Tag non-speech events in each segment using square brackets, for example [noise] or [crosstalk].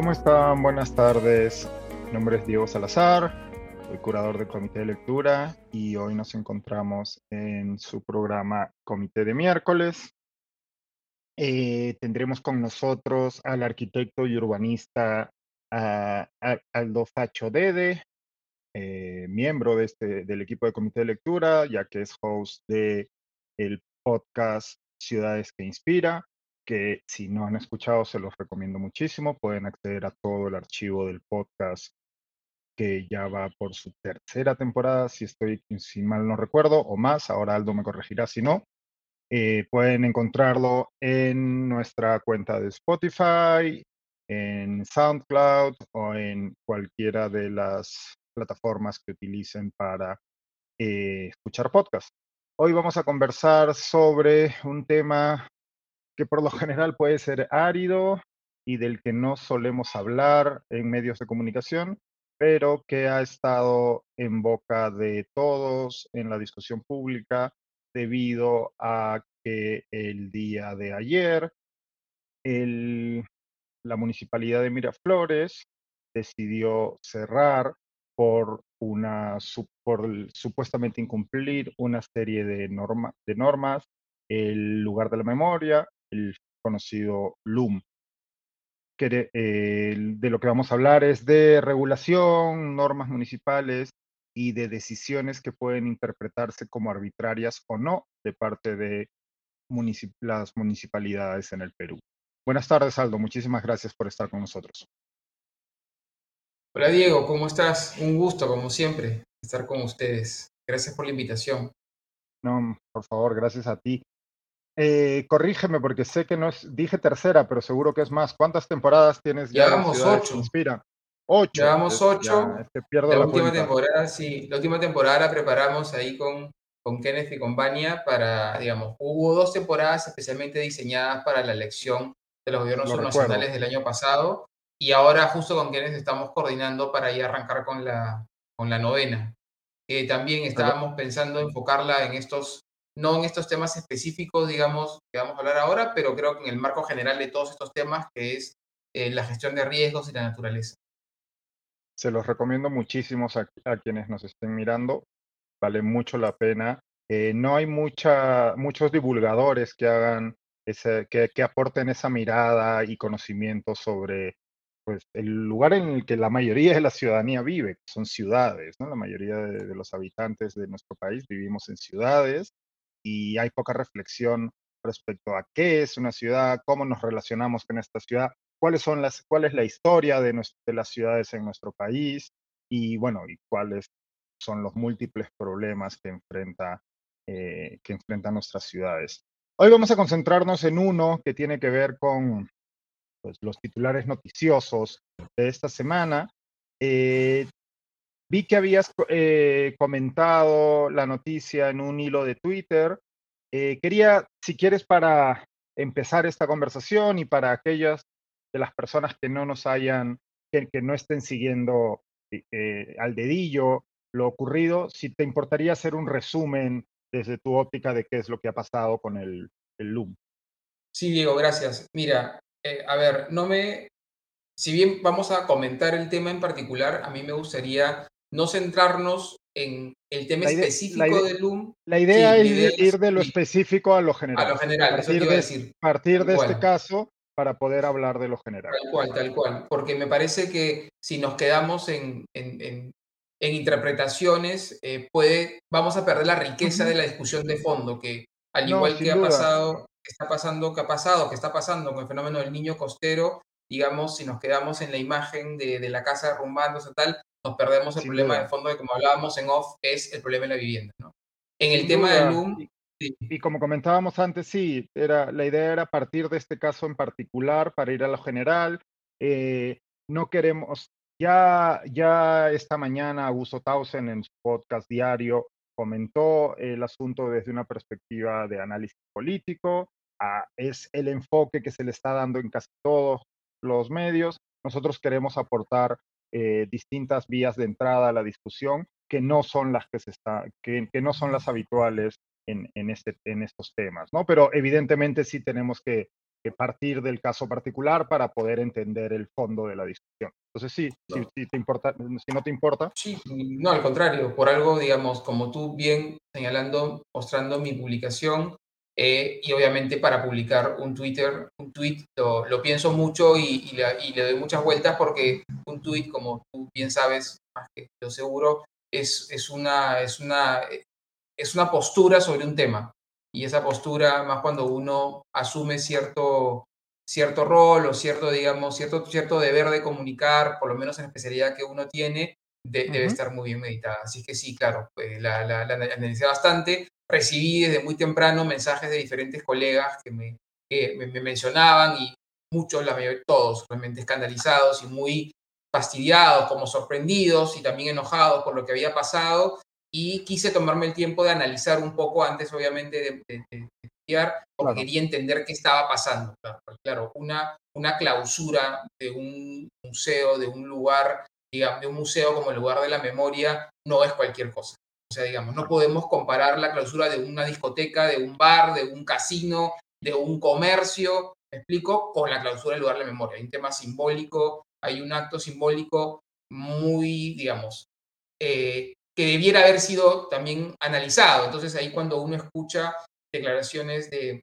¿cómo están? Buenas tardes. Mi nombre es Diego Salazar, soy curador del Comité de Lectura y hoy nos encontramos en su programa Comité de Miércoles. Eh, tendremos con nosotros al arquitecto y urbanista Aldo Facho Dede, eh, miembro de este, del equipo de Comité de Lectura, ya que es host de el podcast Ciudades que Inspira que si no han escuchado se los recomiendo muchísimo. Pueden acceder a todo el archivo del podcast que ya va por su tercera temporada, si estoy, si mal no recuerdo, o más. Ahora Aldo me corregirá si no. Eh, pueden encontrarlo en nuestra cuenta de Spotify, en SoundCloud o en cualquiera de las plataformas que utilicen para eh, escuchar podcast. Hoy vamos a conversar sobre un tema que por lo general puede ser árido y del que no solemos hablar en medios de comunicación, pero que ha estado en boca de todos en la discusión pública debido a que el día de ayer la municipalidad de Miraflores decidió cerrar por una supuestamente incumplir una serie de, de normas el lugar de la memoria el conocido LUM. Que, eh, de lo que vamos a hablar es de regulación, normas municipales y de decisiones que pueden interpretarse como arbitrarias o no de parte de las municipalidades en el Perú. Buenas tardes, Aldo. Muchísimas gracias por estar con nosotros. Hola, Diego. ¿Cómo estás? Un gusto, como siempre, estar con ustedes. Gracias por la invitación. No, por favor, gracias a ti. Eh, corrígeme porque sé que no es, dije tercera, pero seguro que es más. ¿Cuántas temporadas tienes ya? Llevamos ocho. Inspira. Ocho. Llevamos ocho. la, última temporada, sí, la última temporada la preparamos ahí con, con Kenneth y con Bania para, digamos, hubo dos temporadas especialmente diseñadas para la elección de los gobiernos nacionales del año pasado y ahora justo con Kenneth estamos coordinando para ir arrancar con la, con la novena. Eh, también estábamos pensando enfocarla en estos no en estos temas específicos, digamos, que vamos a hablar ahora, pero creo que en el marco general de todos estos temas, que es eh, la gestión de riesgos y la naturaleza. Se los recomiendo muchísimo a, quienes nos estén mirando, vale mucho la pena. Eh, no hay mucha, muchos divulgadores que hagan que, aporten esa mirada y conocimiento sobre pues, el lugar en el que la mayoría de la ciudadanía vive, que son ciudades, ¿no? La mayoría de los habitantes de nuestro país vivimos en ciudades y hay poca reflexión respecto a qué es una ciudad, cómo nos relacionamos con esta ciudad, cuáles son las, cuál es la historia de, las ciudades en nuestro país y bueno, y cuáles son los múltiples problemas que enfrenta eh, que enfrentan nuestras ciudades. Hoy vamos a concentrarnos en uno que tiene que ver con pues, los titulares noticiosos de esta semana. Eh, Vi que habías eh, comentado la noticia en un hilo de Twitter. Eh, quería, si quieres, para empezar esta conversación y para aquellas de las personas que no nos hayan, que, no estén siguiendo eh, al dedillo lo ocurrido, si te importaría hacer un resumen desde tu óptica de qué es lo que ha pasado con el, LUM. Sí, Diego, gracias. Mira, a ver, no me, si bien vamos a comentar el tema en particular, a mí me gustaría no centrarnos en el tema específico del LUM. La idea es ir de lo específico a lo general. A lo general, partir de, decir. Partir de este caso para poder hablar de lo general. Tal cual, tal cual. Porque me parece que si nos quedamos en, en, interpretaciones, eh, puede, vamos a perder la riqueza de la discusión de fondo, que al igual que ha pasado, está pasando, que ha pasado, que está pasando con el fenómeno del niño costero, digamos, si nos quedamos en la imagen de, de la casa derrumbándose tal, nos perdemos el problema de fondo de como hablábamos en off, es el problema de la vivienda. ¿no? En el tema del LUM... Y, como comentábamos antes, sí, era, la idea era partir de este caso en particular para ir a lo general. Eh, no queremos, ya, ya esta mañana Augusto Tausen en su podcast diario comentó el asunto desde una perspectiva de análisis político, es el enfoque que se le está dando en casi todos los medios. Nosotros queremos aportar eh, distintas vías de entrada a la discusión que no son las que se está, que, que no son las habituales en, en, este, en estos temas, ¿no? Pero evidentemente sí tenemos que partir del caso particular para poder entender el fondo de la discusión. Entonces sí, si, te importa, si no te importa. Sí, no, al contrario, por algo, digamos, como tú bien señalando, mostrando mi publicación, eh, y obviamente para publicar un Twitter, un tweet, lo, pienso mucho y, le doy muchas vueltas porque un tweet, como tú bien sabes, más que yo seguro, es, es, una, es, una, es una postura sobre un tema. Y esa postura, más cuando uno asume cierto, cierto rol o cierto, digamos, cierto, cierto deber de comunicar, por lo menos en la especialidad que uno tiene, debe estar muy bien meditada. Así que sí, claro, pues, la, la, la, analicé bastante. Recibí desde muy temprano mensajes de diferentes colegas que me, me, mencionaban y muchos, la mayoría, todos realmente escandalizados y muy fastidiados, como sorprendidos y también enojados por lo que había pasado y quise tomarme el tiempo de analizar un poco antes, obviamente, de, estudiar, porque quería entender qué estaba pasando. Claro, una, una clausura de un museo, de un lugar, digamos, de un museo como el lugar de la memoria, no es cualquier cosa. O sea, digamos, no podemos comparar la clausura de una discoteca, de un bar, de un casino, de un comercio, me explico, con la clausura del lugar de la memoria. Hay un tema simbólico, hay un acto simbólico muy, digamos, eh, que debiera haber sido también analizado. Entonces ahí cuando uno escucha declaraciones de,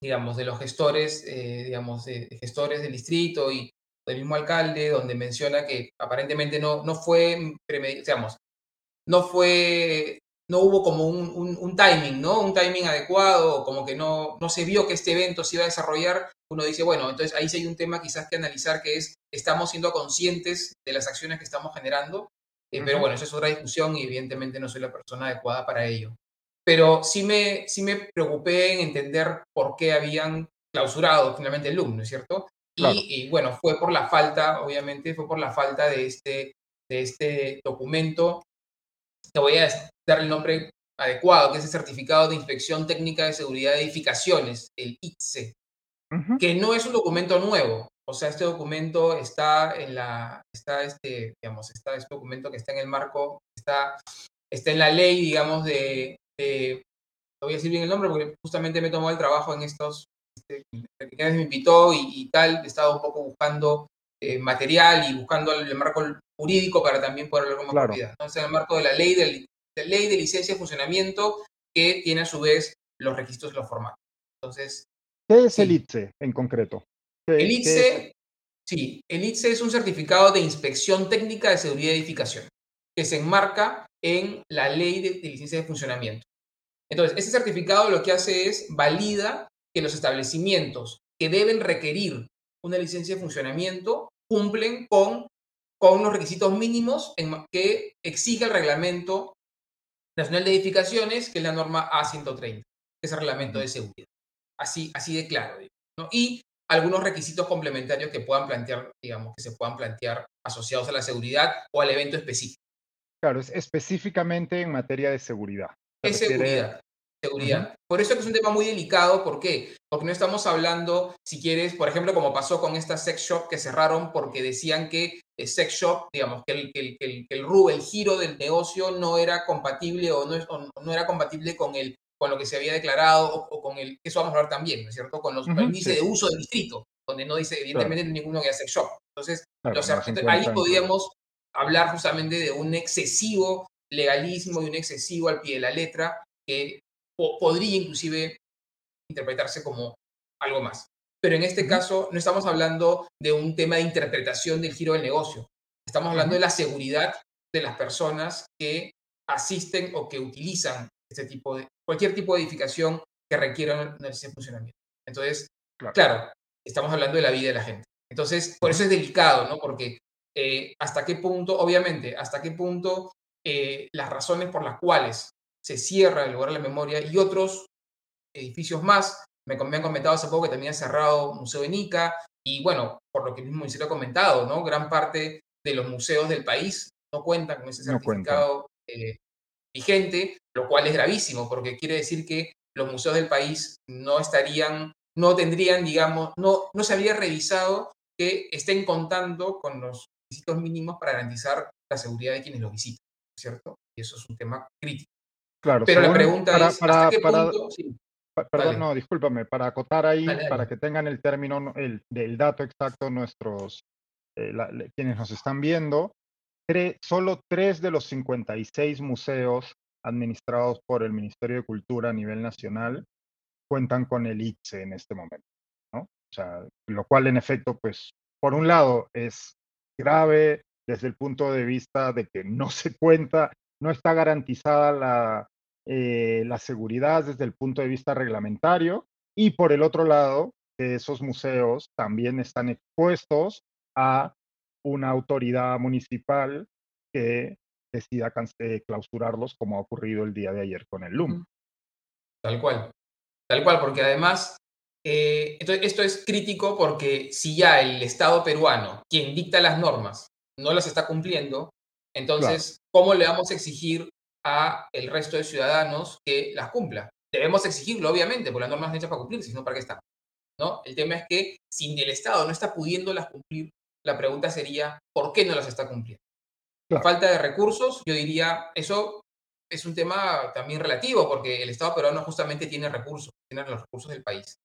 digamos, de los gestores, eh, digamos, de, gestores del distrito y del mismo alcalde, donde menciona que aparentemente no, no fue, digamos, no fue, no hubo como un, un, timing, ¿no? Un timing adecuado, como que no, no se vio que este evento se iba a desarrollar, uno dice, bueno, entonces ahí sí hay un tema quizás que analizar que es, estamos siendo conscientes de las acciones que estamos generando eh, pero bueno, eso es otra discusión y evidentemente no soy la persona adecuada para ello. Pero sí me, sí me preocupé en entender por qué habían clausurado finalmente el LUM, ¿no es cierto? Y, bueno, fue por la falta, obviamente, fue por la falta de este, de este documento. Te voy a dar el nombre adecuado, que es el Certificado de Inspección Técnica de Seguridad de Edificaciones, el ITSE, que no es un documento nuevo. O sea, este documento está en la, está este, digamos, está este documento que está en el marco, está, está en la ley, digamos, de, de no voy a decir bien el nombre porque justamente me tomó el trabajo en estos, este, que me invitó y, tal, he estado un poco buscando eh, material y buscando el, marco jurídico para también poder hablar con más propiedad. Entonces, en el marco de la ley de, de ley de licencia de funcionamiento que tiene a su vez los requisitos y los formatos. Entonces, ¿Qué es el ITSE en concreto? El ITSE, sí, el ITSE es un certificado de inspección técnica de seguridad de edificación que se enmarca en la ley de, licencia de funcionamiento. Entonces, ese certificado lo que hace es valida que los establecimientos que deben requerir una licencia de funcionamiento cumplen con, con los requisitos mínimos que exige el reglamento nacional de edificaciones, que es la norma A130, que es el reglamento de seguridad. Así, así de claro. ¿no? Y algunos requisitos complementarios que puedan plantear, digamos, que se puedan plantear asociados a la seguridad o al evento específico. Claro, es específicamente en materia de seguridad. Es seguridad. Seguridad. Por eso es que es un tema muy delicado. ¿Por qué? Porque no estamos hablando, si quieres, por ejemplo, como pasó con estas sex shop que cerraron porque decían que el sex shop, digamos, que el, que el, el, el giro del negocio no era compatible o no, o no era compatible con el con lo que se había declarado o, con el, eso vamos a hablar también, ¿no es cierto? Con los permisos de uso del distrito, donde no dice evidentemente ninguno que hace shop. Entonces, ahí podríamos hablar justamente de un excesivo legalismo y un excesivo al pie de la letra que podría inclusive interpretarse como algo más. Pero en este caso no estamos hablando de un tema de interpretación del giro del negocio. Estamos hablando de la seguridad de las personas que asisten o que utilizan este tipo de, cualquier tipo de edificación que requiera de funcionamiento. Entonces, claro. estamos hablando de la vida de la gente. Entonces, por eso es delicado, ¿no? Porque eh, hasta qué punto, obviamente, hasta qué punto eh, las razones por las cuales se cierra el lugar de la memoria y otros edificios más, me, han comentado hace poco que también ha cerrado Museo de Nica, y bueno, por lo que el mismo ministerio ha comentado, ¿no? Gran parte de los museos del país no cuentan con ese certificado eh, vigente, lo cual es gravísimo porque quiere decir que los museos del país no estarían, no tendrían, digamos, no, no se habría revisado que estén contando con los requisitos mínimos para garantizar la seguridad de quienes los visitan, ¿cierto? Y eso es un tema crítico. Claro, pero la pregunta es, para, perdón, no, discúlpame, para acotar ahí, para que tengan el término, el, del dato exacto nuestros, eh, quienes nos están viendo, solo tres de los 56 museos administrados por el Ministerio de Cultura a nivel nacional cuentan con el ITSE en este momento, ¿no? O sea, lo cual en efecto, pues, por un lado es grave desde el punto de vista de que no se cuenta, no está garantizada la, eh, la seguridad desde el punto de vista reglamentario y por el otro lado, que esos museos también están expuestos a una autoridad municipal que decida eh, clausurarlos como ha ocurrido el día de ayer con el LUM. Tal cual, tal cual, porque además eh, esto, es crítico porque si ya el Estado peruano, quien dicta las normas, no las está cumpliendo, entonces, ¿cómo le vamos a exigir a el resto de ciudadanos que las cumpla? Debemos exigirlo, obviamente, porque las normas son hechas para cumplirse, sino para qué están. ¿no? El tema es que si el Estado no está pudiéndolas cumplir, la pregunta sería, ¿por qué no las está cumpliendo? Falta de recursos, yo diría, eso es un tema también relativo, porque el Estado peruano justamente tiene recursos, tiene los recursos del país.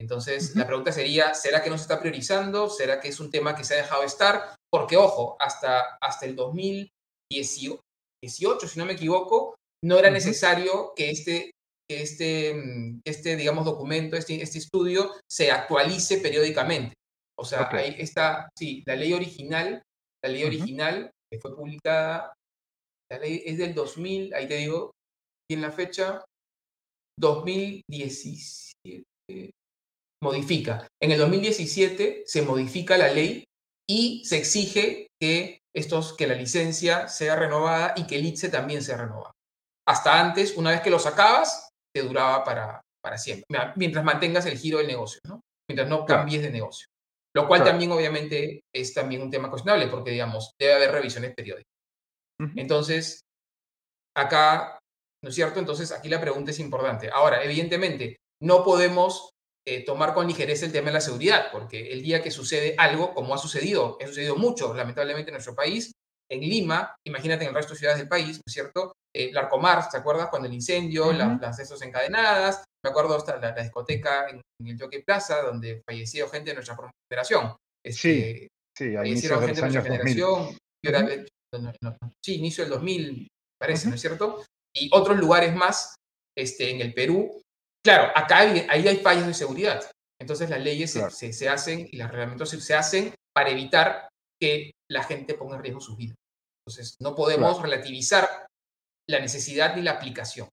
Entonces, la pregunta sería, ¿será que no se está priorizando? ¿Será que es un tema que se ha dejado estar? Porque, ojo, hasta, hasta el 2018, si no me equivoco, no era necesario que este, este, mm, este, digamos, documento, este, este estudio se actualice periódicamente. O sea, ahí está, sí, la ley original, la ley original que fue publicada, la ley es del 2000, ahí te digo, en la fecha, 2017, modifica. En el 2017 se modifica la ley y se exige que, estos, que la licencia sea renovada y que el ITSE también sea renovado. Hasta antes, una vez que lo sacabas, te duraba para, para siempre, mientras mantengas el giro del negocio, ¿no? mientras no cambies de negocio. Lo cual también obviamente es también un tema cuestionable porque, digamos, debe haber revisiones periódicas. Entonces, acá, ¿no es cierto? Entonces, aquí la pregunta es importante. Ahora, evidentemente, no podemos eh, tomar con ligereza el tema de la seguridad, porque el día que sucede algo, como ha sucedido, ha sucedido mucho, lamentablemente, en nuestro país, en Lima, imagínate en el resto de ciudades del país, ¿no es cierto? Eh, Larcomar, ¿te acuerdas? Cuando el incendio, las esos encadenadas, me acuerdo hasta la, discoteca en, el Jockey Plaza, donde falleció gente de nuestra generación. sí, sí, a inicios de los años generación. sí, inicio del 2000, parece, ¿no es cierto? Y otros lugares más este, en el Perú. Claro, acá ahí hay fallas de seguridad. Entonces las leyes se, se, hacen y los reglamentos se, hacen para evitar que la gente ponga en riesgo su vida. Entonces no podemos relativizar la necesidad ni la aplicación.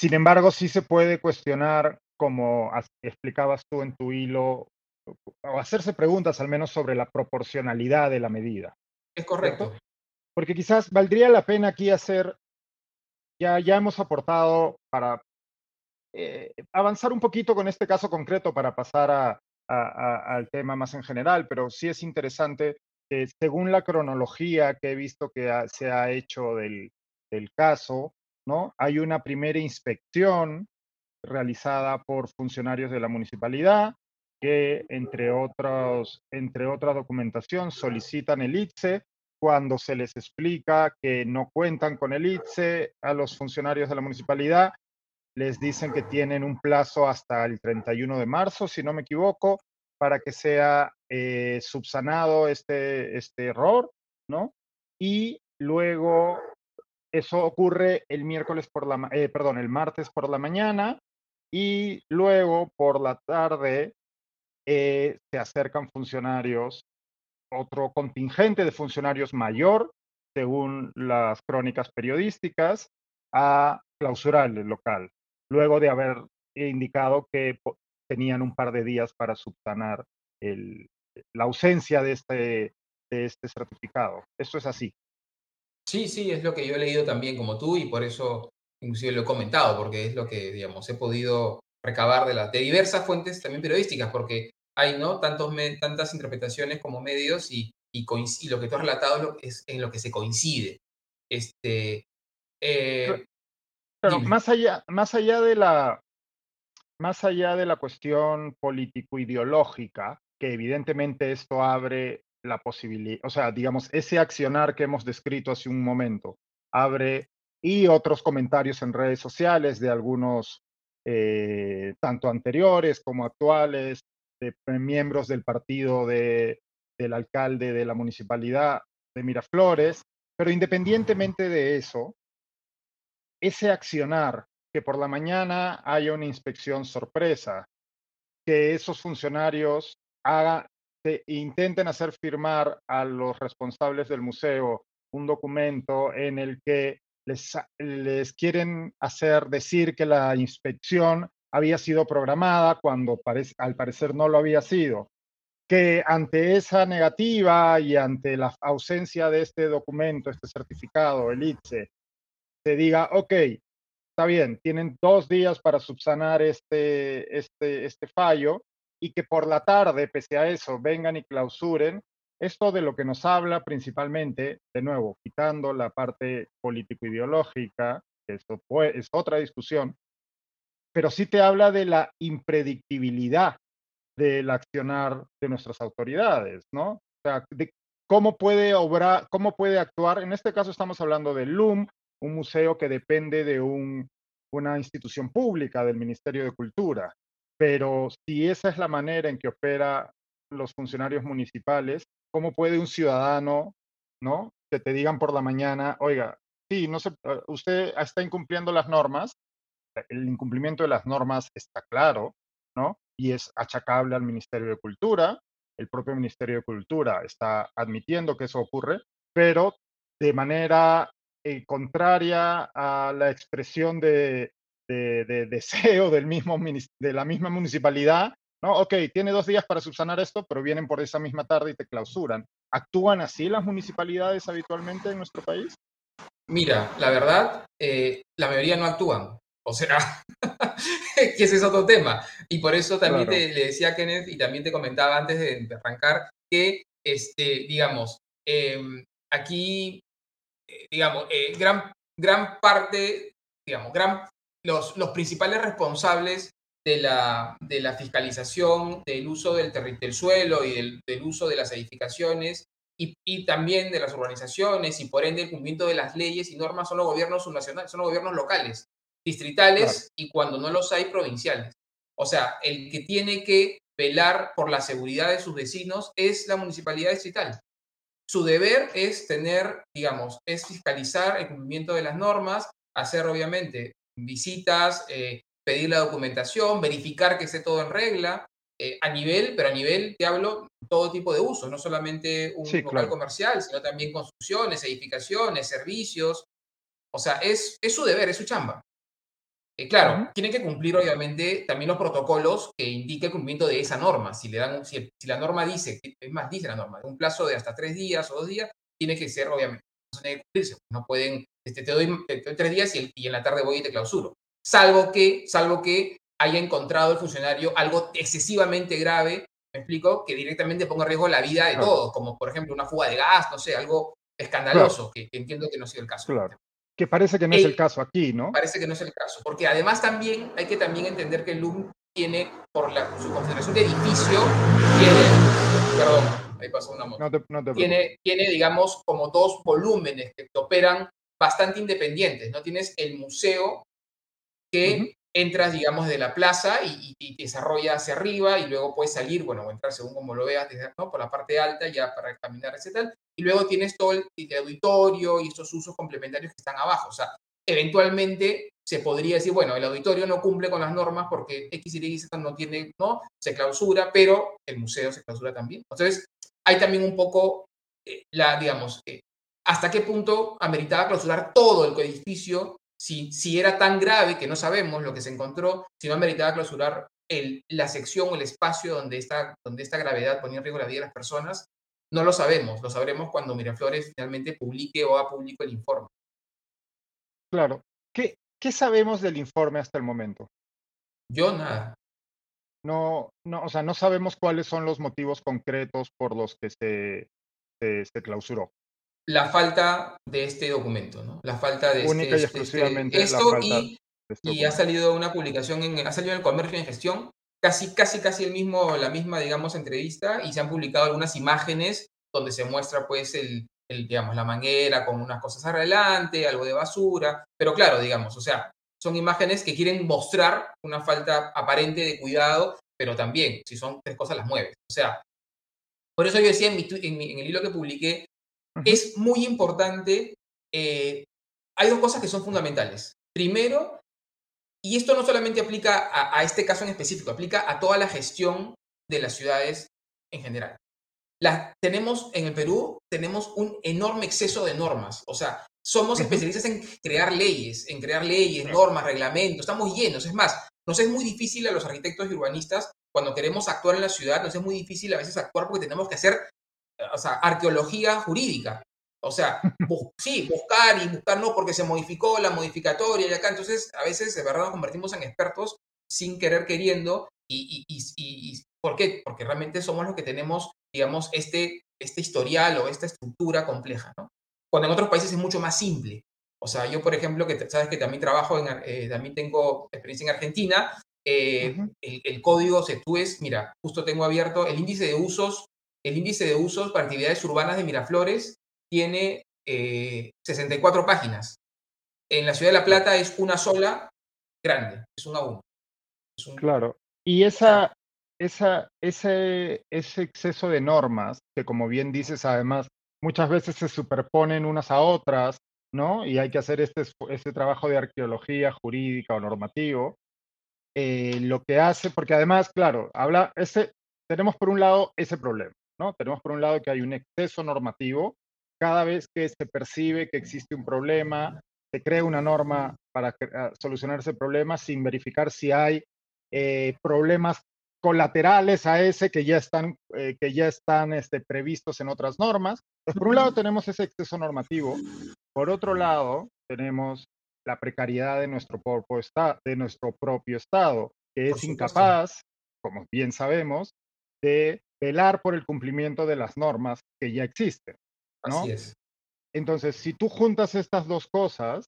Sin embargo, sí se puede cuestionar, como explicabas tú en tu hilo, o hacerse preguntas al menos sobre la proporcionalidad de la medida. Es correcto. Porque quizás valdría la pena aquí hacer, ya, ya hemos aportado para eh, avanzar un poquito con este caso concreto para pasar al tema más en general, pero sí es interesante que según la cronología que he visto que se ha hecho del, del caso, ¿no? Hay una primera inspección realizada por funcionarios de la municipalidad que, entre, otros, entre otra documentación, solicitan el ITSE. Cuando se les explica que no cuentan con el ITSE a los funcionarios de la municipalidad, les dicen que tienen un plazo hasta el 31 de marzo, si no me equivoco, para que sea eh, subsanado este, este error, ¿no? Y luego eso ocurre el miércoles por la, eh, perdón, el martes por la mañana y luego por la tarde eh, se acercan funcionarios, otro contingente de funcionarios mayor, según las crónicas periodísticas, a clausurar el local, luego de haber indicado que tenían un par de días para subsanar la ausencia de este, de este certificado. Eso es así. Sí, sí, es lo que yo he leído también como tú y por eso inclusive lo he comentado, porque es lo que, digamos, he podido recabar de, de diversas fuentes también periodísticas, porque hay, ¿no? Tantos tantas interpretaciones como medios y, y, lo que tú has relatado es en lo que se coincide. Este, eh, pero, más allá, más allá de la más allá de la cuestión político-ideológica, que evidentemente esto abre la posibilidad, o sea, digamos, ese accionar que hemos descrito hace un momento abre y otros comentarios en redes sociales de algunos, eh, tanto anteriores como actuales, de, miembros del partido de, del alcalde de la municipalidad de Miraflores, pero independientemente de eso, ese accionar que por la mañana haya una inspección sorpresa, que esos funcionarios haga, intenten hacer firmar a los responsables del museo un documento en el que les, les quieren hacer decir que la inspección había sido programada cuando al parecer no lo había sido. Que ante esa negativa y ante la ausencia de este documento, este certificado, el ITSE, se diga, ok, está bien, tienen dos días para subsanar este, este, este fallo y que por la tarde, pese a eso, vengan y clausuren, esto de lo que nos habla principalmente, de nuevo, quitando la parte político-ideológica, esto es otra discusión, pero sí te habla de la impredictibilidad del accionar de nuestras autoridades, ¿no? O sea, de cómo puede obrar, cómo puede actuar. En este caso estamos hablando del LUM, un museo que depende de una institución pública del Ministerio de Cultura. Pero si esa es la manera en que opera los funcionarios municipales, ¿cómo puede un ciudadano, ¿no? Que te digan por la mañana, oiga, sí, no se, eh, usted está incumpliendo las normas, el incumplimiento de las normas está claro, ¿no? Y es achacable al Ministerio de Cultura, el propio Ministerio de Cultura está admitiendo que eso ocurre, pero de manera eh, contraria a la expresión de, de, deseo del mismo, de la misma municipalidad, ¿no? Ok, tiene dos días para subsanar esto, pero vienen por esa misma tarde y te clausuran. ¿Actúan así las municipalidades habitualmente en nuestro país? Mira, la verdad, eh, la mayoría no actúan. O sea, [laughs] que ese es otro tema. Y por eso también te, le decía a Kenneth y también te comentaba antes de, arrancar que, este, digamos, em, aquí, eh, digamos, eh, gran, gran parte, digamos, gran, los, los principales responsables de la, de la fiscalización del uso del, del suelo y del, del, uso de las edificaciones y, y, también de las urbanizaciones y por ende el cumplimiento de las leyes y normas son los gobiernos subnacionales, son los gobiernos locales distritales y cuando no los hay, provinciales. O sea, el que tiene que velar por la seguridad de sus vecinos es la municipalidad distrital. Su deber es tener, digamos, es fiscalizar el cumplimiento de las normas, hacer obviamente visitas, eh, pedir la documentación, verificar que esté todo en regla, eh, a nivel, pero a nivel, te hablo, todo tipo de usos, no solamente un local comercial, sino también construcciones, edificaciones, servicios. O sea, es, es su deber, es su chamba. Eh, claro, tienen que cumplir obviamente también los protocolos que indiquen el cumplimiento de esa norma. Si, le dan, si, la norma dice, es más, dice la norma, un plazo de hasta tres días o dos días, tiene que ser obviamente, cumplirse. No pueden, este, te, doy, tres días y, y, en la tarde voy y te clausuro. Salvo que, salvo que haya encontrado el funcionario algo excesivamente grave, me explico, que directamente ponga en riesgo la vida de todos, como por ejemplo una fuga de gas, no sé, algo escandaloso, que, entiendo que no sea el caso. Claro. Que parece que no es el caso aquí, ¿no? Parece que no es el caso, porque además también hay que también entender que el LUM tiene, por la, su concentración de edificio, tiene, perdón, ahí pasó una moto, tiene, tiene, digamos, como dos volúmenes que operan bastante independientes, ¿no? Tienes el museo que entras, digamos, de la plaza y, y, te desarrolla hacia arriba y luego puedes salir, bueno, o entrar según como lo veas, ¿no? por la parte alta ya para caminar, etc. Y luego tienes todo el, auditorio y estos usos complementarios que están abajo. O sea, eventualmente se podría decir, bueno, el auditorio no cumple con las normas porque X, Y, Z no tiene, ¿no? Se clausura, pero el museo se clausura también. Entonces, hay también un poco eh, la, digamos, eh, hasta qué punto ameritaba clausurar todo el edificio si, si era tan grave que no sabemos lo que se encontró, si no ameritaba clausurar el, la sección o el espacio donde esta, donde esta gravedad ponía en riesgo la vida de las personas, no lo sabemos. Lo sabremos cuando Miraflores finalmente publique o haga público el informe. Claro. ¿Qué, ¿Qué sabemos del informe hasta el momento? Yo nada. No, no, o sea, no sabemos cuáles son los motivos concretos por los que se, se, se clausuró la falta de este documento, ¿no? La falta de Única este, y este, exclusivamente esto y, este y ha salido una publicación, en, ha salido en el Comercio en Gestión, casi, casi, casi el mismo, la misma, digamos, entrevista y se han publicado algunas imágenes donde se muestra, pues, el, el, digamos, la manguera con unas cosas adelante, algo de basura, pero claro, digamos, o sea, son imágenes que quieren mostrar una falta aparente de cuidado, pero también, si son tres cosas, las mueves. O sea, por eso yo decía en, en, el hilo que publiqué, es muy importante, eh, hay dos cosas que son fundamentales. Primero, y esto no solamente aplica a, a, este caso en específico, aplica a toda la gestión de las ciudades en general. Las, tenemos en el Perú, tenemos un enorme exceso de normas. O sea, somos especialistas en crear leyes, en crear leyes, normas, reglamentos, estamos llenos. Es más, nos es muy difícil a los arquitectos y urbanistas cuando queremos actuar en la ciudad, nos es muy difícil a veces actuar porque tenemos que hacer o sea, arqueología jurídica. O sea, [laughs] sí, buscar y buscar no porque se modificó la modificatoria y acá. Entonces, a veces de verdad nos convertimos en expertos sin querer queriendo. Y, y, y, y, ¿Por qué? Porque realmente somos los que tenemos, digamos, este, este historial o esta estructura compleja, ¿no? Cuando en otros países es mucho más simple. O sea, yo, por ejemplo, que sabes que también trabajo, en, eh, también tengo experiencia en Argentina, eh, el, código CETUES, mira, justo tengo abierto el índice de usos, el índice de usos para actividades urbanas de Miraflores tiene 64 eh, páginas. En la ciudad de La Plata es una sola, grande, es una uno. Claro. Y esa, esa, ese, ese exceso de normas, que como bien dices, además muchas veces se superponen unas a otras, ¿no? Y hay que hacer este, este trabajo de arqueología jurídica o normativo. Eh, lo que hace, porque además, claro, habla, ese, tenemos por un lado ese problema, ¿no? Tenemos por un lado que hay un exceso normativo. Cada vez que se percibe que existe un problema, se crea una norma para solucionar ese problema sin verificar si hay eh, problemas colaterales a ese que ya están, eh, que ya están este, previstos en otras normas. Pues por un lado tenemos ese exceso normativo, por otro lado tenemos la precariedad de nuestro, propio estado, de nuestro propio Estado, que es incapaz, como bien sabemos, de velar por el cumplimiento de las normas que ya existen. ¿no? Así es. Entonces, si tú juntas estas dos cosas,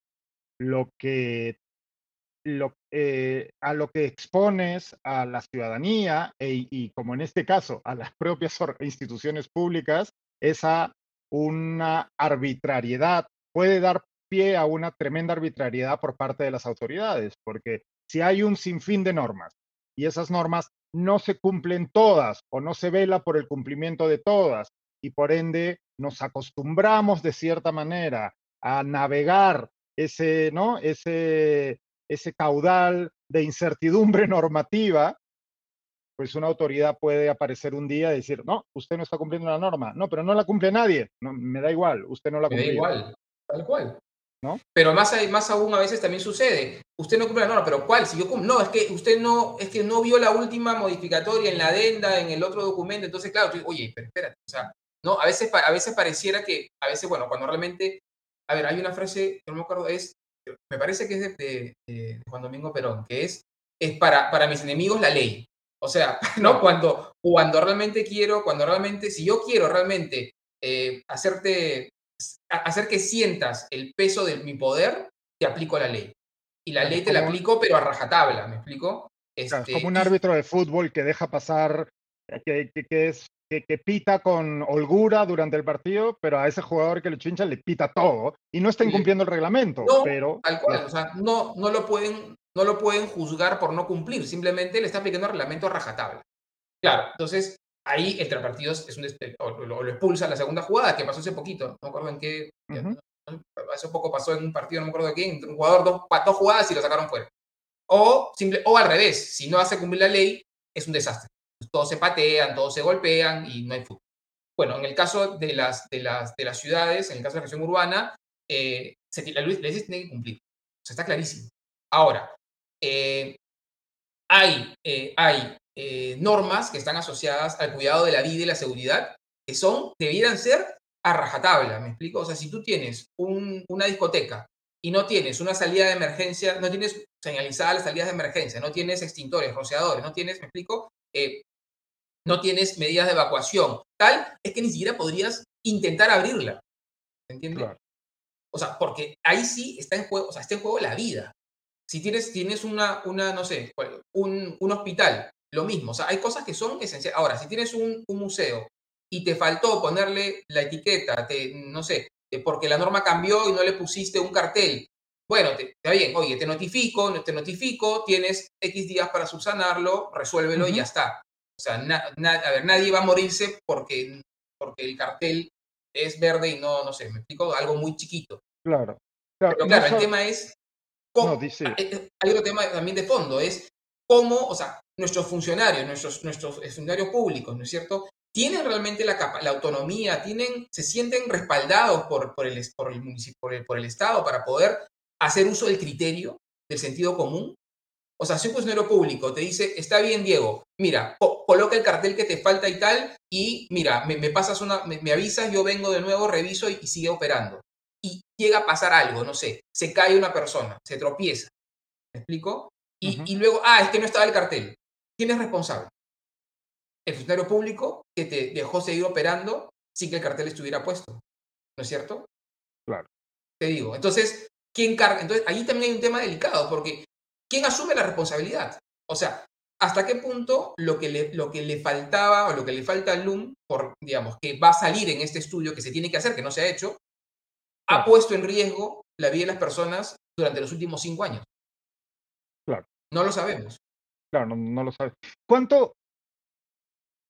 lo que lo, eh, a lo que expones a la ciudadanía e, y como en este caso a las [laughs] propias instituciones públicas es a una arbitrariedad, puede dar pie a una tremenda arbitrariedad por parte de las autoridades, porque si hay un sinfín de normas y esas normas no se cumplen todas o no se vela por el cumplimiento de todas y por ende nos acostumbramos de cierta manera a navegar ese, ¿no? ese, ese caudal de incertidumbre [laughs] normativa, pues una autoridad puede aparecer un día y decir, no, usted no está cumpliendo la norma. No, pero no la cumple nadie. No, me da igual, usted no la cumple. Me da igual, tal cual. ¿No? Pero más, más aún a veces también sucede. Usted no cumple la norma, pero ¿cuál? Si yo no, es que usted no, es que no vio la última modificatoria en la adenda, en el otro documento. Entonces, claro, oye, pero espérate, o sea, no, a veces, a veces pareciera que, a veces, bueno, cuando realmente, a ver, hay una frase, no me acuerdo, es me parece que es de, Juan Domingo Perón, que es, es para, para mis enemigos la ley. O sea, [laughs] ¿no? Cuando, cuando realmente quiero, cuando realmente, si yo quiero realmente eh, hacerte, hacer que sientas el peso de mi poder, te aplico la ley. Y la ley te la aplico, pero a rajatabla, ¿me explico? es como este, un árbitro de fútbol que deja pasar, que, que, es que, pita con holgura durante el partido, pero a ese jugador que le chincha le pita todo y no está incumpliendo el reglamento. No, pero, tal cual, o sea, no, no, lo pueden, no lo pueden juzgar por no cumplir, simplemente le está aplicando el reglamento a rajatabla. Claro, entonces ahí entre partidos es un o lo, expulsa en la segunda jugada, que pasó hace poquito, no me acuerdo en qué, hace poco pasó en un partido, no me acuerdo de quién, un jugador dos, dos jugadas y lo sacaron fuera. O, simple, o al revés, si no hace cumplir la ley, es un desastre todos se patean, todos se golpean y no hay fútbol. Bueno, en el caso de las, de las, de las ciudades, en el caso de la región urbana, eh, la ley tiene que cumplir. O sea, está clarísimo. Ahora, eh, hay, eh, hay normas que están asociadas al cuidado de la vida y la seguridad que son, debieran ser a rajatabla, ¿me explico? O sea, si tú tienes una discoteca y no tienes una salida de emergencia, no tienes señalizadas las salidas de emergencia, no tienes extintores, rociadores, no tienes, me explico, no tienes medidas de evacuación, tal, es que ni siquiera podrías intentar abrirla. ¿Entiendes? O sea, porque ahí sí está en juego, o sea, está en juego la vida. Si tienes, tienes una, una, no sé, un, un hospital, lo mismo. O sea, hay cosas que son esenciales. Ahora, si tienes un, un museo y te faltó ponerle la etiqueta, te, no sé, porque la norma cambió y no le pusiste un cartel. Bueno, te, está bien, oye, te notifico, te notifico, tienes X días para subsanarlo, resuélvelo y ya está. O sea, a ver, nadie va a morirse porque, porque el cartel es verde y no, no sé, me explico, algo muy chiquito. Claro. claro Pero claro, el tema es, cómo, hay otro tema también de fondo, es cómo, o sea, nuestros funcionarios, nuestros, nuestros funcionarios públicos, ¿no es cierto? Tienen realmente la, la autonomía, tienen, se sienten respaldados por, por, el, por, el, por, el, Estado para poder hacer uso del criterio, del sentido común. O sea, si un funcionario público te dice, está bien, Diego, mira, coloca el cartel que te falta y tal, y mira, me, pasas una, me, avisas, yo vengo de nuevo, reviso y, sigue operando. Y llega a pasar algo, no sé, se cae una persona, se tropieza. ¿Me explico? Y, luego, ah, es que no estaba el cartel. ¿Quién es responsable? El funcionario público que te dejó seguir operando sin que el cartel estuviera puesto. ¿No es cierto? Claro. Te digo. Entonces, ¿quién carga? Entonces, ahí también hay un tema delicado, porque ¿quién asume la responsabilidad? O sea, ¿hasta qué punto lo que le, lo que le faltaba o lo que le falta al LUM, por, digamos, que va a salir en este estudio que se tiene que hacer, que no se ha hecho, ha puesto en riesgo la vida de las personas durante los últimos cinco años? Claro. No lo sabemos. Claro, no, lo sabes. ¿Cuánto,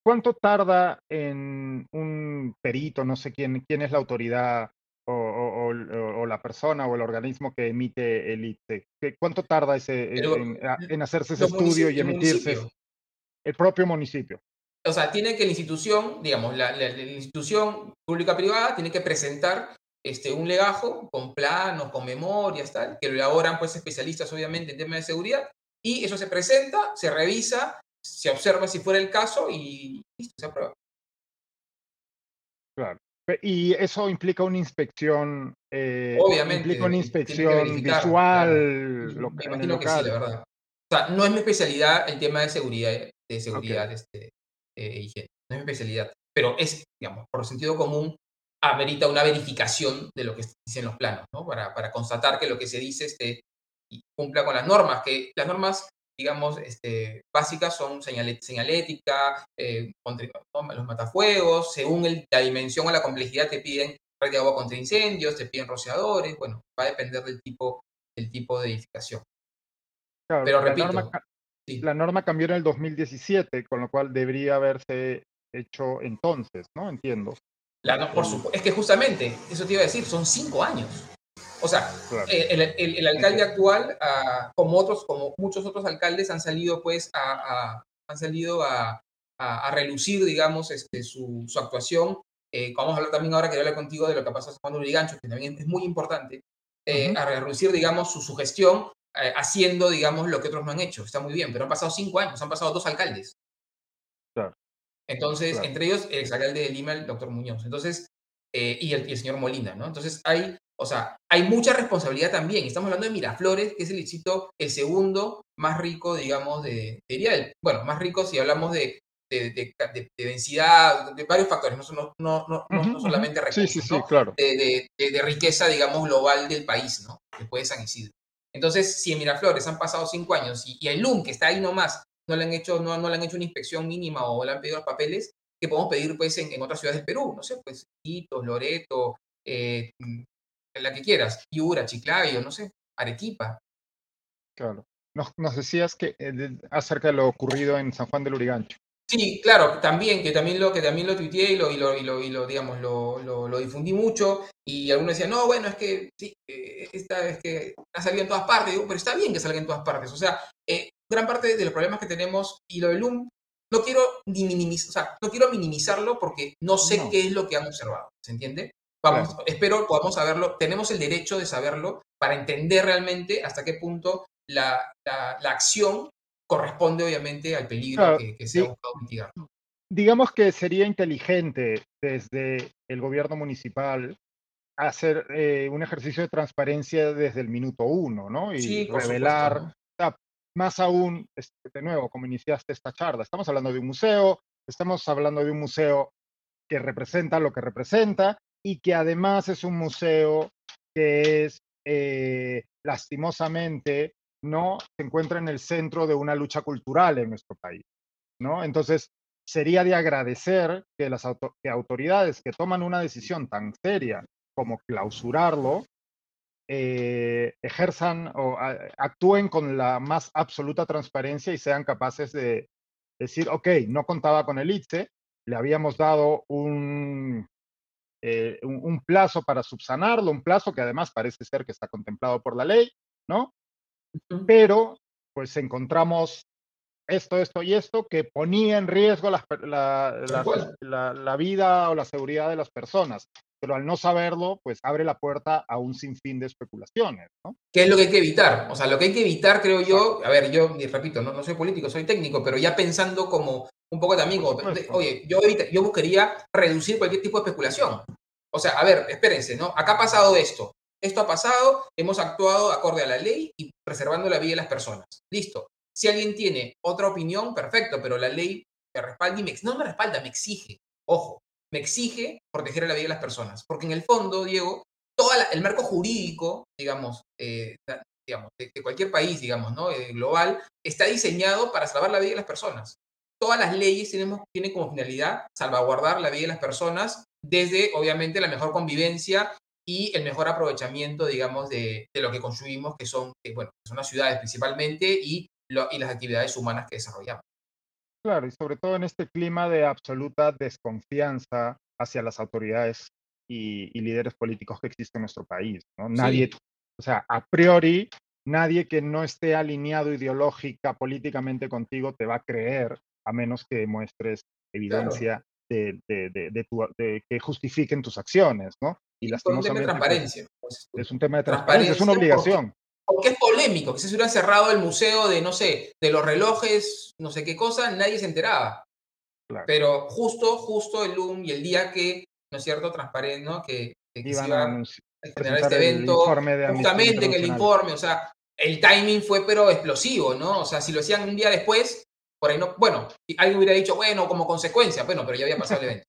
¿Cuánto tarda en un perito, no sé quién, quién es la autoridad o, la persona o el organismo que emite el ITE? ¿Cuánto tarda ese, en, hacerse ese estudio y emitirse? El propio municipio. O sea, tiene que la institución, digamos, la, la institución pública-privada tiene que presentar este, un legajo con planos, con memorias, tal, que lo elaboran pues especialistas obviamente en temas de seguridad y eso se presenta, se revisa, se observa si fuera el caso y listo, se aprueba. Claro. Y eso implica una inspección. Eh, Obviamente. Implica una inspección visual. Lo, Me imagino que sí, la verdad. O sea, no es mi especialidad el tema de seguridad, de seguridad este, eh, higiene. No es mi especialidad. Pero es, digamos, por sentido común, amerita una verificación de lo que dicen los planos, ¿no? Para, para constatar que lo que se dice este, cumpla con las normas, que las normas, digamos, este, básicas son señalética, eh, los matafuegos, según la dimensión o la complejidad te piden red de agua contra incendios, te piden rociadores, bueno, va a depender del tipo, del tipo de edificación. Pero repito, la norma cambió en el 2017, con lo cual debería haberse hecho entonces, ¿no? Entiendo. La, por supuesto, es que justamente, eso te iba a decir, son cinco años. O sea, eh, el, alcalde actual, ah, como otros, como muchos otros alcaldes, han salido pues a, han salido a, relucir, digamos, este, su, actuación. Eh, vamos a hablar también ahora que hablar contigo de lo que San Juan de Urigancho, que también es muy importante, eh, a relucir, digamos, su, su gestión haciendo, digamos, lo que otros no han hecho. Está muy bien, pero han pasado cinco años, han pasado dos alcaldes. Entonces, entre ellos, el exalcalde de Lima, el doctor Muñoz. Entonces, y, el, y, el, señor Molina, ¿no? Entonces, hay o sea, hay mucha responsabilidad también. Estamos hablando de Miraflores, que es el distrito, el segundo más rico, digamos, de, diría bueno, más rico si hablamos de, de, densidad, de varios factores, no, no, no, no solamente recursos, sí, sí, sí, claro. de, riqueza, digamos, global del país, ¿no? Después de San Isidro. Entonces, si en Miraflores han pasado cinco años y, el LUM, que está ahí nomás, no le han hecho, no, no le han hecho una inspección mínima o le han pedido los papeles, que podemos pedir pues en, otras ciudades del Perú, no sé, pues Iquitos, Loreto, eh, la que quieras, Piura, Chiclayo, no sé, Arequipa. Claro. Nos, decías que eh, acerca de lo ocurrido en San Juan del Urigancho. Sí, claro, también, que también lo, que también lo tuiteé y lo, y lo, y lo, digamos, lo, lo, difundí mucho, y algunos decían, no, bueno, es que sí, eh, esta, es que ha salido en todas partes, digo, pero está bien que salga en todas partes. O sea, gran parte de los problemas que tenemos, y lo del LUM, no quiero ni minimizar, o sea, no quiero minimizarlo porque no sé qué es lo que han observado, ¿se entiende? Vamos, espero podamos saberlo, tenemos el derecho de saberlo para entender realmente hasta qué punto la, la, acción corresponde obviamente al peligro que, se ha buscado mitigar. Digamos que sería inteligente desde el gobierno municipal hacer eh, un ejercicio de transparencia desde el minuto uno, ¿no? Y revelar, más aún, este, de nuevo, como iniciaste esta charla, estamos hablando de un museo, estamos hablando de un museo que representa lo que representa y que además es un museo que es eh, lastimosamente no se encuentra en el centro de una lucha cultural en nuestro país, ¿no? Entonces, sería de agradecer que las autoridades que toman una decisión tan seria como clausurarlo, eh, ejerzan o actúen con la más absoluta transparencia y sean capaces de decir, ok, no contaba con el ITSE, le habíamos dado un, eh, un, plazo para subsanarlo, un plazo que además parece ser que está contemplado por la ley, ¿no? Pero pues encontramos esto, esto y esto que ponía en riesgo la, la, vida o la seguridad de las personas. Pero al no saberlo, pues abre la puerta a un sinfín de especulaciones, ¿no? ¿Qué es lo que hay que evitar? O sea, lo que hay que evitar, creo yo, a ver, yo, repito, no, no soy político, soy técnico, pero ya pensando como un poco también, oye, yo, yo buscaría reducir cualquier tipo de especulación. O sea, a ver, espérense, ¿no? Acá ha pasado esto. Esto ha pasado, hemos actuado acorde a la ley y preservando la vida de las personas. Listo. Si alguien tiene otra opinión, perfecto, pero la ley me respalda y me, no me respalda, me exige. Ojo, me exige proteger la vida de las personas. Porque en el fondo, Diego, todo el marco jurídico, digamos, eh, digamos de, cualquier país, digamos, ¿no? Eh, global, está diseñado para salvar la vida de las personas. Todas las leyes tienen, tienen como finalidad salvaguardar la vida de las personas desde, obviamente, la mejor convivencia y el mejor aprovechamiento, digamos, de, lo que construimos, que son, bueno, son las ciudades principalmente y las actividades humanas que desarrollamos. Claro, y sobre todo en este clima de absoluta desconfianza hacia las autoridades y, líderes políticos que existen en nuestro país. ¿no? Nadie, o sea, a priori, nadie que no esté alineado ideológica, políticamente contigo te va a creer a menos que muestres evidencia de, de, que justifiquen tus acciones, ¿no? Y es un tema de transparencia. Pues, es un tema de transparencia, es una obligación. Porque, es polémico, que si se hubiera cerrado el museo de, no sé, de los relojes, no sé qué cosa, nadie se enteraba. Pero justo, justo el LUM y el día que, ¿no es cierto?, transparente, ¿no? Que, que Iban a, generar este evento, justamente en el informe, o sea, el timing fue pero explosivo, ¿no? O sea, si lo hacían un día después, por ahí no, bueno, alguien hubiera dicho, bueno, como consecuencia, bueno, pero ya había pasado el evento.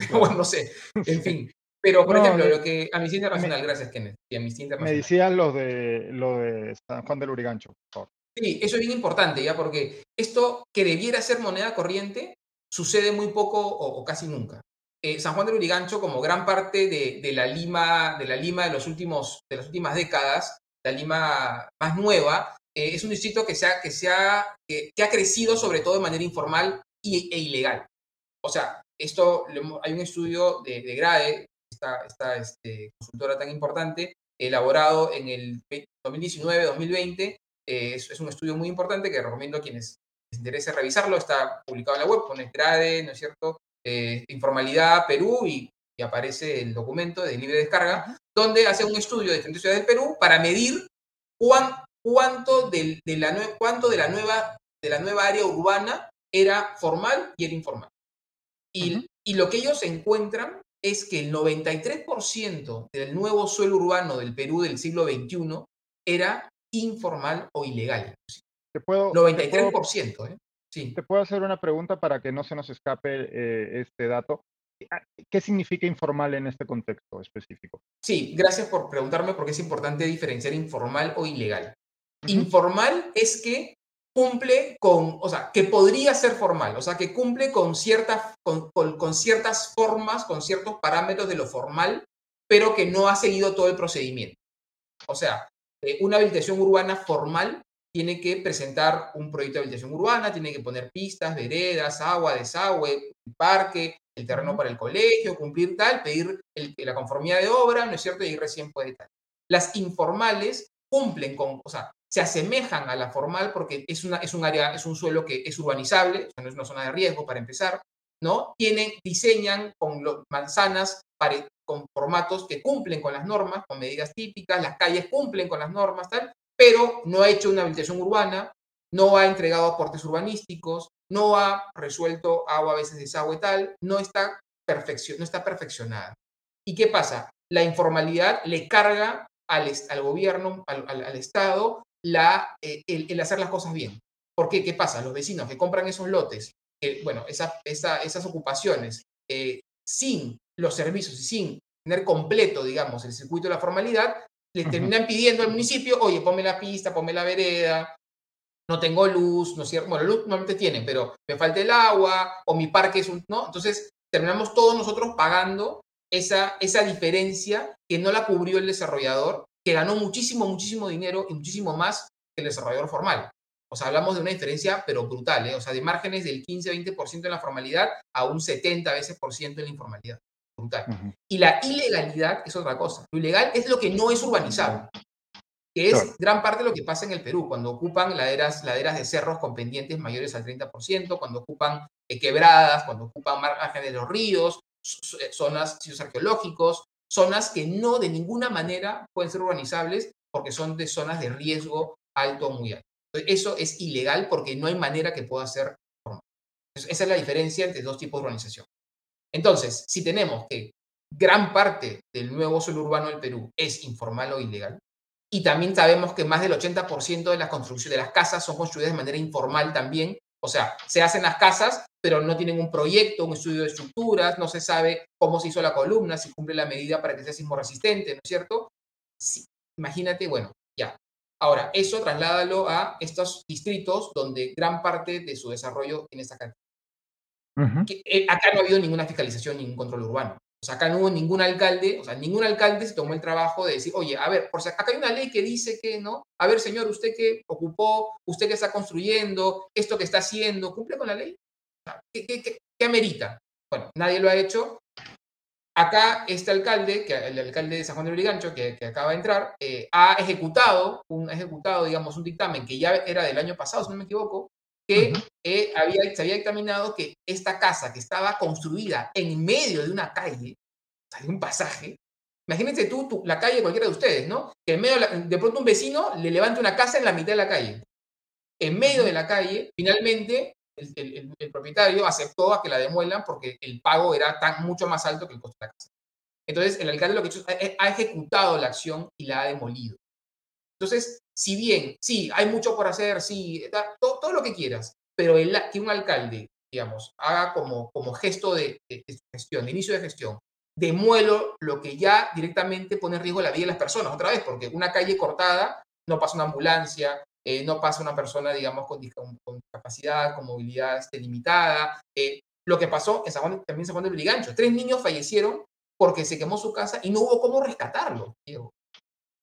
[laughs] bueno, no sé, en fin. Pero, por ejemplo, lo que Amnistía Internacional, gracias, Kenneth. Y Internacional. Me decían los de, lo de San Juan del Urigancho, por favor. Sí, eso es bien importante, ¿ya? Porque esto que debiera ser moneda corriente sucede muy poco o, casi nunca. Eh, San Juan del Urigancho, como gran parte de, de, la Lima, de la Lima de, los últimos, de las últimas décadas, la Lima más nueva, eh, es un distrito que, se ha, que, se ha, que, ha crecido sobre todo de manera informal y, e ilegal. O sea, esto, hay un estudio de, de GRAE, esta, esta este, consultora tan importante, elaborado en el 2019-2020. Eh, es, es, un estudio muy importante que recomiendo a quienes les interese revisarlo. Está publicado en la web, pone GRADE, ¿no es cierto? Eh, informalidad Perú y, y, aparece el documento de libre descarga, donde hace un estudio de diferentes ciudades del Perú para medir cuán, cuánto, de, la cuánto de, la nueva, de la nueva área urbana era formal y era informal. Y, y lo que ellos encuentran es que el 93% del nuevo suelo urbano del Perú del siglo XXI era informal o ilegal. ¿Te puedo, 93%, ¿eh? Sí. Te puedo hacer una pregunta para que no se nos escape eh, este dato. Ah, ¿Qué significa informal en este contexto específico? Sí, gracias por preguntarme porque es importante diferenciar informal o ilegal. Informal es que cumple con, o sea, que podría ser formal, o sea, que cumple con, ciertas con, con, ciertas formas, con ciertos parámetros de lo formal, pero que no ha seguido todo el procedimiento. O sea, eh, una habilitación urbana formal tiene que presentar un proyecto de habilitación urbana, tiene que poner pistas, veredas, agua, desagüe, parque, el terreno para el colegio, cumplir tal, pedir la conformidad de obra, ¿no es cierto? Y recién puede tal. Las informales cumplen con, o sea, se asemejan a la formal porque es, una, es un área, es un suelo que es urbanizable, no es una zona de riesgo para empezar, ¿no? Tienen, diseñan con manzanas con formatos que cumplen con las normas, con medidas típicas, las calles cumplen con las normas, tal, pero no ha hecho una habitación urbana, no ha entregado aportes urbanísticos, no ha resuelto agua, a veces desagüe tal, no está, no está perfeccionada. ¿Y qué pasa? La informalidad le carga al, al gobierno, al, al, Estado, la, eh, el, hacer las cosas bien. ¿Por qué? ¿Qué pasa? Los vecinos que compran esos lotes, bueno, esa, esas ocupaciones, eh, sin los servicios y sin tener completo, digamos, el circuito de la formalidad, le terminan pidiendo al municipio, oye, ponme la pista, ponme la vereda, no tengo luz, ¿no es cierto? Bueno, luz normalmente tienen, pero me falta el agua o mi parque es un, ¿no? Entonces terminamos todos nosotros pagando esa, esa diferencia que no la cubrió el desarrollador, que ganó muchísimo, muchísimo dinero y muchísimo más que el desarrollador formal. O sea, hablamos de una diferencia, pero brutal, ¿eh? O sea, de márgenes del 15-20% en la formalidad a un 70 veces por ciento en la informalidad. Brutal. Y la ilegalidad es otra cosa. Lo ilegal es lo que no es urbanizado, que es gran parte de lo que pasa en el Perú, cuando ocupan laderas, laderas de cerros con pendientes mayores al 30%, cuando ocupan eh, quebradas, cuando ocupan márgenes de los ríos, eh, zonas, sitios arqueológicos, zonas que no de ninguna manera pueden ser urbanizables porque son de zonas de riesgo alto o muy alto. Eso es ilegal porque no hay manera que pueda ser. Esa es la diferencia entre dos tipos de urbanización. Entonces, si tenemos que gran parte del nuevo suelo urbano del Perú es informal o ilegal, y también sabemos que más del 80% de las construcciones de las casas son construidas de manera informal también, o sea, se hacen las casas, pero no tienen un proyecto, un estudio de estructuras, no se sabe cómo se hizo la columna, si cumple la medida para que sea sismo resistente, ¿no es cierto? Sí. Imagínate, bueno, ya. Ahora, eso trasládalo a estos distritos donde gran parte de su desarrollo tiene esta cantidad. Eh, acá no ha habido ninguna fiscalización, ningún control urbano. O sea, acá no hubo ningún alcalde, o sea, ningún alcalde se tomó el trabajo de decir, oye, a ver, por si acá hay una ley que dice que, ¿no? A ver, señor, usted que ocupó, usted que está construyendo, esto que está haciendo, ¿cumple con la ley? ¿Qué, qué, qué, amerita? Bueno, nadie lo ha hecho. Acá este alcalde, que el alcalde de San Juan de Brigancho, que, acaba de entrar, eh, ha ejecutado, un, ejecutado, digamos, un dictamen que ya era del año pasado, si no me equivoco, que eh, había, se había dictaminado que esta casa que estaba construida en medio de una calle, de un pasaje, imagínense tú, la calle cualquiera de ustedes, ¿no? Que en medio de, pronto un vecino le levante una casa en la mitad de la calle. En medio de la calle, finalmente el, propietario aceptó a que la demuelan porque el pago era tan, mucho más alto que el costo de la casa. Entonces, el alcalde lo que ha hecho es ha ejecutado la acción y la ha demolido. Entonces, si bien, sí, hay mucho por hacer, sí, todo, lo que quieras, pero el, que un alcalde, digamos, haga como, como gesto de, gestión, de inicio de gestión, demuelo lo que ya directamente pone en riesgo la vida de las personas, otra vez, porque una calle cortada no pasa una ambulancia, eh, no pasa una persona, digamos, con, con, capacidad, con movilidad este, limitada. Eh, lo que pasó en San Juan, también en San Juan de Brigancho, tres niños fallecieron porque se quemó su casa y no hubo cómo rescatarlo, Diego.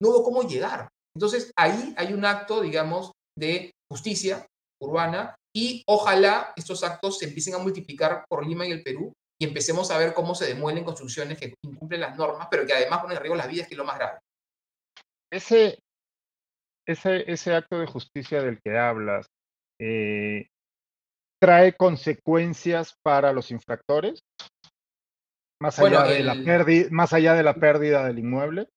No hubo cómo llegar. Entonces, ahí hay un acto, digamos, de justicia urbana y ojalá estos actos se empiecen a multiplicar por Lima y el Perú y empecemos a ver cómo se demuelen construcciones que incumplen las normas, pero que además ponen en riesgo las vidas, que es lo más grave. Ese, ese, ese acto de justicia del que hablas, eh, ¿trae consecuencias para los infractores? Más allá, de la pérdida, más allá de la pérdida del inmueble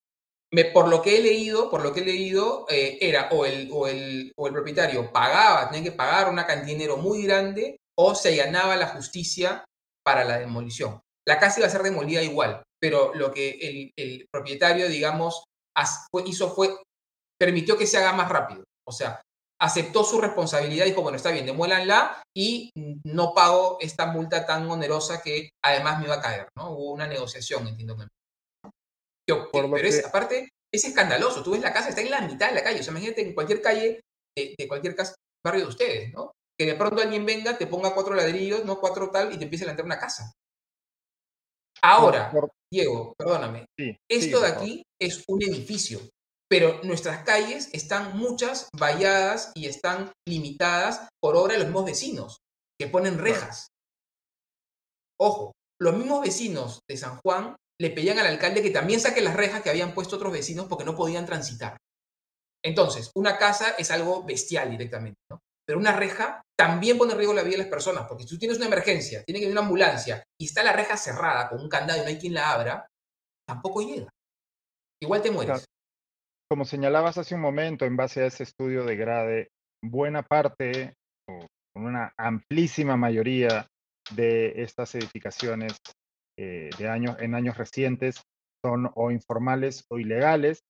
por lo que he leído, por lo que he leído, eh, era o el, o, el, o el propietario pagaba, tenía que pagar una cantidad de dinero muy grande, o se ganaba la justicia para la demolición. La casa iba a ser demolida igual, pero lo que el, propietario, digamos, hizo fue, permitió que se haga más rápido. O sea, aceptó su responsabilidad y dijo, bueno, está bien, demuélanla y no pago esta multa tan onerosa que además me iba a caer, ¿no? Hubo una negociación, entiendo que pero es, aparte, es escandaloso. Tú ves la casa, está en la mitad de la calle. O sea, imagínate en cualquier calle de, cualquier casa, barrio de ustedes, ¿no? Que de pronto alguien venga, te ponga cuatro ladrillos, no cuatro tal, y te empiece a entrar una casa. Ahora, Diego, perdóname. esto de aquí es un edificio, pero nuestras calles están muchas valladas y están limitadas por obra de los mismos vecinos, que ponen rejas. Ojo, los mismos vecinos de San Juan le pedían al alcalde que también saque las rejas que habían puesto otros vecinos porque no podían transitar. Entonces, una casa es algo bestial directamente, ¿no? Pero una reja también pone en riesgo la vida de las personas, porque si tú tienes una emergencia, tiene que ir una ambulancia y está la reja cerrada con un candado y no hay quien la abra, tampoco llega. Igual te mueres. Como señalabas hace un momento, en base a ese estudio de Grade, buena parte, o una amplísima mayoría de estas edificaciones eh, de años, en años recientes son o informales o ilegales.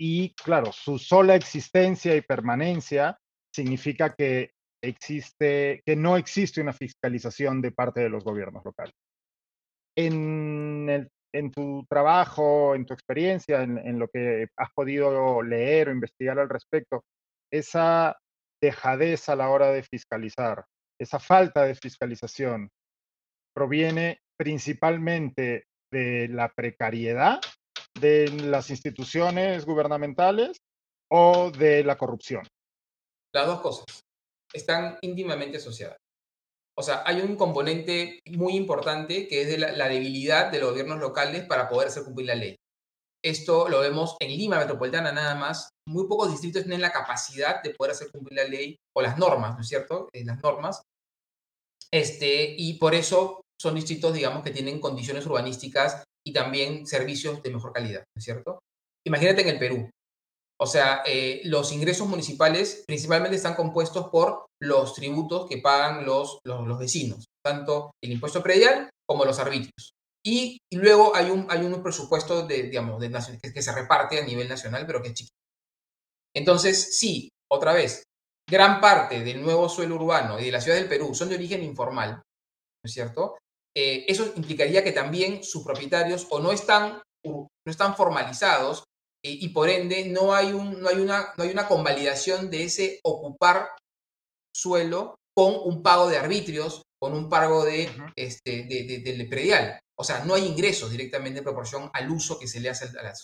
Y claro, su sola existencia y permanencia significa que existe, que no existe una fiscalización de parte de los gobiernos locales. En, el, en tu trabajo, en tu experiencia, en, en, lo que has podido leer o investigar al respecto, esa dejadez a la hora de fiscalizar, esa falta de fiscalización, proviene principalmente de la precariedad de las instituciones gubernamentales o de la corrupción? Las dos cosas están íntimamente asociadas. O sea, hay un componente muy importante que es de la, debilidad de los gobiernos locales para poder hacer cumplir la ley. Esto lo vemos en Lima Metropolitana nada más. Muy pocos distritos tienen la capacidad de poder hacer cumplir la ley o las normas, ¿no es cierto? Eh, las normas. Este, y por eso son distritos, digamos, que tienen condiciones urbanísticas y también servicios de mejor calidad, ¿no es cierto? Imagínate en el Perú. O sea, eh, los ingresos municipales principalmente están compuestos por los tributos que pagan los, los, vecinos, tanto el impuesto predial como los arbitrios. Y, luego hay un, hay un presupuesto de, digamos, de, que, que se reparte a nivel nacional, pero que es chiquito. Entonces, sí, otra vez, gran parte del nuevo suelo urbano y de la ciudad del Perú son de origen informal, ¿no es cierto? Eh, eso implicaría que también sus propietarios o no están, no están formalizados y, por ende no hay, un, no, hay una, no hay una convalidación de ese ocupar suelo con un pago de arbitrios, con un pago de, este, de, del predial. O sea, no hay ingresos directamente en proporción al uso que se le hace a la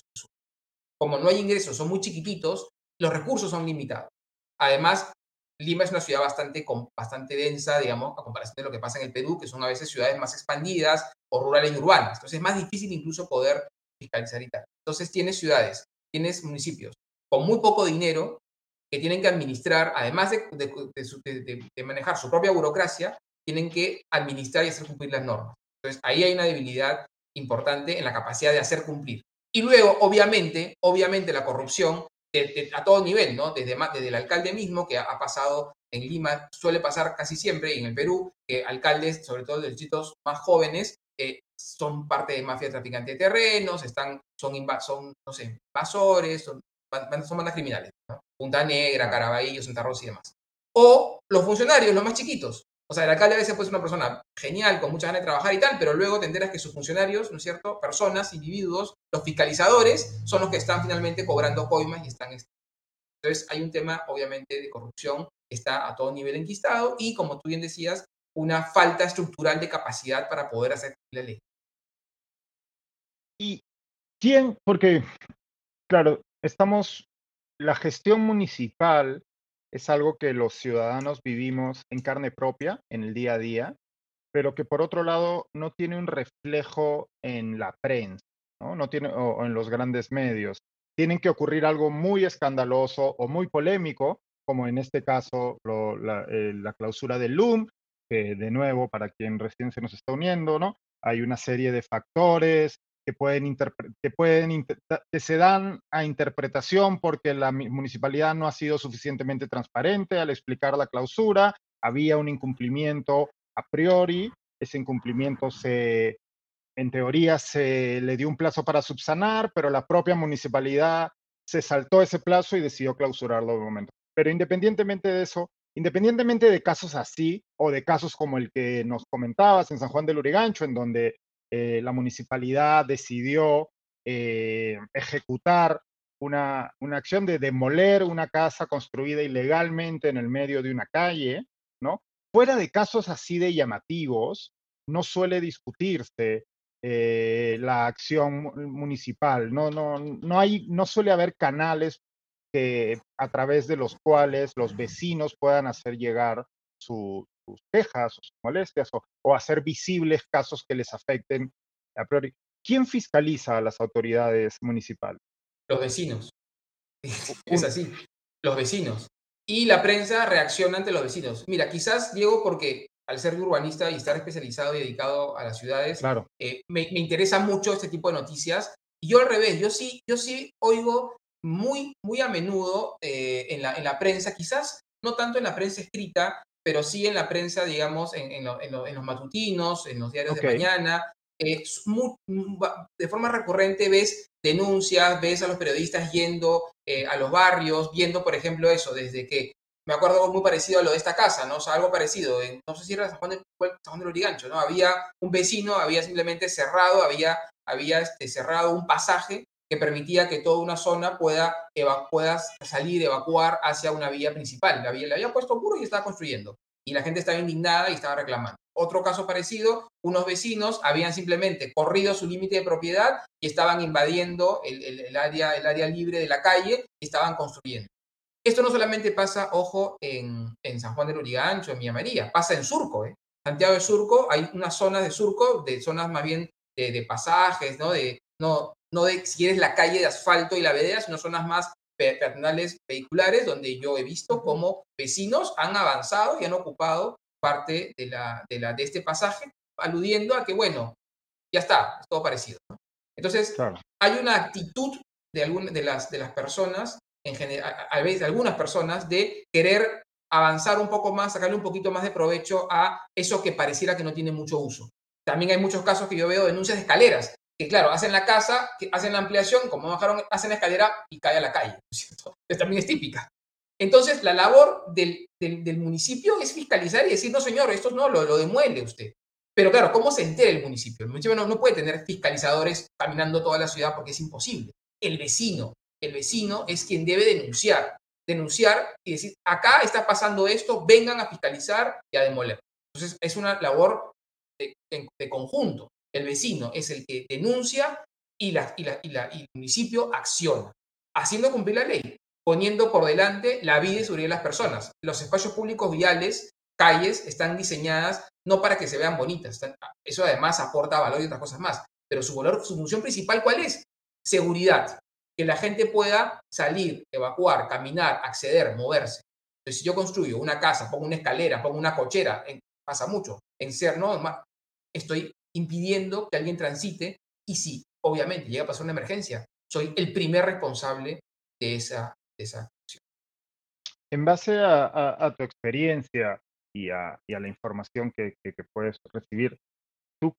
Como no hay ingresos, son muy chiquititos, los recursos son limitados. Además, Lima es una ciudad bastante, bastante densa, digamos, a comparación de lo que pasa en el Perú, que son a veces ciudades más expandidas o rurales y urbanas. Entonces es más difícil incluso poder fiscalizar y tal. Entonces tienes ciudades, tienes municipios con muy poco dinero que tienen que administrar, además de, de, manejar su propia burocracia, tienen que administrar y hacer cumplir las normas. Entonces ahí hay una debilidad importante en la capacidad de hacer cumplir. Y luego, obviamente, obviamente la corrupción a todo nivel, ¿no? Desde, desde el alcalde mismo, que ha, pasado en Lima, suele pasar casi siempre, y en el Perú, que alcaldes, sobre todo de distritos más jóvenes, eh, son parte de mafia traficante de terrenos, están, son, son no sé, invasores, son, son bandas criminales, ¿no? Punta Negra, Caraballo, Santa Rosa y demás. O los funcionarios, los más chiquitos, o sea, el alcalde a veces puede ser una persona genial, con muchas ganas de trabajar y tal, pero luego te enteras que sus funcionarios, ¿no es cierto? Personas, individuos, los fiscalizadores, son los que están finalmente cobrando coimas y están... Entonces hay un tema, obviamente, de corrupción que está a todo nivel enquistado y, como tú bien decías, una falta estructural de capacidad para poder hacer la ley. ¿Y quién? Porque, claro, estamos, la gestión municipal es algo que los ciudadanos vivimos en carne propia, en el día a día, pero que por otro lado no tiene un reflejo en la prensa, ¿no? tiene, o, en los grandes medios. Tienen que ocurrir algo muy escandaloso o muy polémico, como en este caso eh, la, clausura del LUM, que de nuevo, para quien recién se nos está uniendo, ¿no? Hay una serie de factores, que pueden, que, se dan a interpretación porque la municipalidad no ha sido suficientemente transparente al explicar la clausura, había un incumplimiento a priori, ese incumplimiento se, en teoría se le dio un plazo para subsanar, pero la propia municipalidad se saltó ese plazo y decidió clausurarlo de momento. Pero independientemente de eso, independientemente de casos así o de casos como el que nos comentabas en San Juan del Urigancho, en donde eh, la municipalidad decidió eh, ejecutar una, acción de demoler una casa construida ilegalmente en el medio de una calle, ¿no? Fuera de casos así de llamativos, no suele discutirse eh, la acción municipal, no, no, no, hay, no suele haber canales que, a través de los cuales los vecinos puedan hacer llegar su, sus quejas o sus molestias o, hacer visibles casos que les afecten a priori. ¿Quién fiscaliza a las autoridades municipales? Los vecinos. [laughs] Es así, los vecinos. Y la prensa reacciona ante los vecinos. Mira, quizás, Diego, porque al ser urbanista y estar especializado y dedicado a las ciudades, claro. Eh, me, me, interesa mucho este tipo de noticias. Y yo al revés, yo sí, yo sí oigo muy, muy a menudo eh, en, la, en la prensa, quizás no tanto en la prensa escrita, pero sí en la prensa, digamos, en, los matutinos, en los diarios de mañana. Eh, de forma recurrente ves denuncias, ves a los periodistas yendo eh, a los barrios, viendo, por ejemplo, eso, desde que, me acuerdo algo muy parecido a lo de esta casa, ¿no? O sea, algo parecido, no sé si era San Juan, de, San Juan del Origancho, ¿no? Había un vecino, había simplemente cerrado, había, había este, cerrado un pasaje que permitía que toda una zona pueda, pueda salir, evacuar hacia una vía principal. La vía le había puesto muros y estaba construyendo. Y la gente estaba indignada y estaba reclamando. Otro caso parecido, unos vecinos habían simplemente corrido su límite de propiedad y estaban invadiendo el, área, el área libre de la calle y estaban construyendo. Esto no solamente pasa, ojo, en, San Juan de Lurigancho, en Mía María, pasa en Surco. ¿eh? Santiago de Surco hay unas zonas de Surco, de zonas más bien de, pasajes, ¿no? De, no, no de, si quieres, la calle de asfalto y la vereda, sino zonas más peatonales vehiculares, donde yo he visto cómo vecinos han avanzado y han ocupado parte de, la, de, la, de este pasaje, aludiendo a que, bueno, ya está, es todo parecido. Entonces, hay una actitud de, algunas de, las, de las personas, en general, a veces de algunas personas, de querer avanzar un poco más, sacarle un poquito más de provecho a eso que pareciera que no tiene mucho uso. También hay muchos casos que yo veo denuncias de escaleras, que claro, hacen la casa, que hacen la ampliación, como bajaron, hacen la escalera y cae a la calle, ¿cierto? [laughs] también es típica. Entonces, la labor del, del, municipio es fiscalizar y decir, no, señor, esto no, lo, demuele usted. Pero claro, ¿cómo se entera el municipio? El municipio no, no puede tener fiscalizadores caminando toda la ciudad porque es imposible. El vecino, el vecino es quien debe denunciar denunciar y decir, acá está pasando esto, vengan a fiscalizar y a demoler. Entonces, es una labor de, conjunto. El vecino es el que denuncia y, la, y, la, y, el municipio acciona, haciendo cumplir la ley, poniendo por delante la vida y seguridad de las personas. Los espacios públicos viales, calles, están diseñadas no para que se vean bonitas. Eso además aporta valor y otras cosas más. Pero su, valor, su función principal, ¿cuál es? Seguridad que la gente pueda salir, evacuar, caminar, acceder, moverse. Entonces, si yo construyo una casa, pongo una escalera, pongo una cochera, pasa mucho, en ser, ¿no? Estoy impidiendo que alguien transite y si, obviamente, llega a pasar una emergencia, soy el primer responsable de esa, de esa acción. En base a, tu experiencia y a, la información que, que, puedes recibir, ¿tú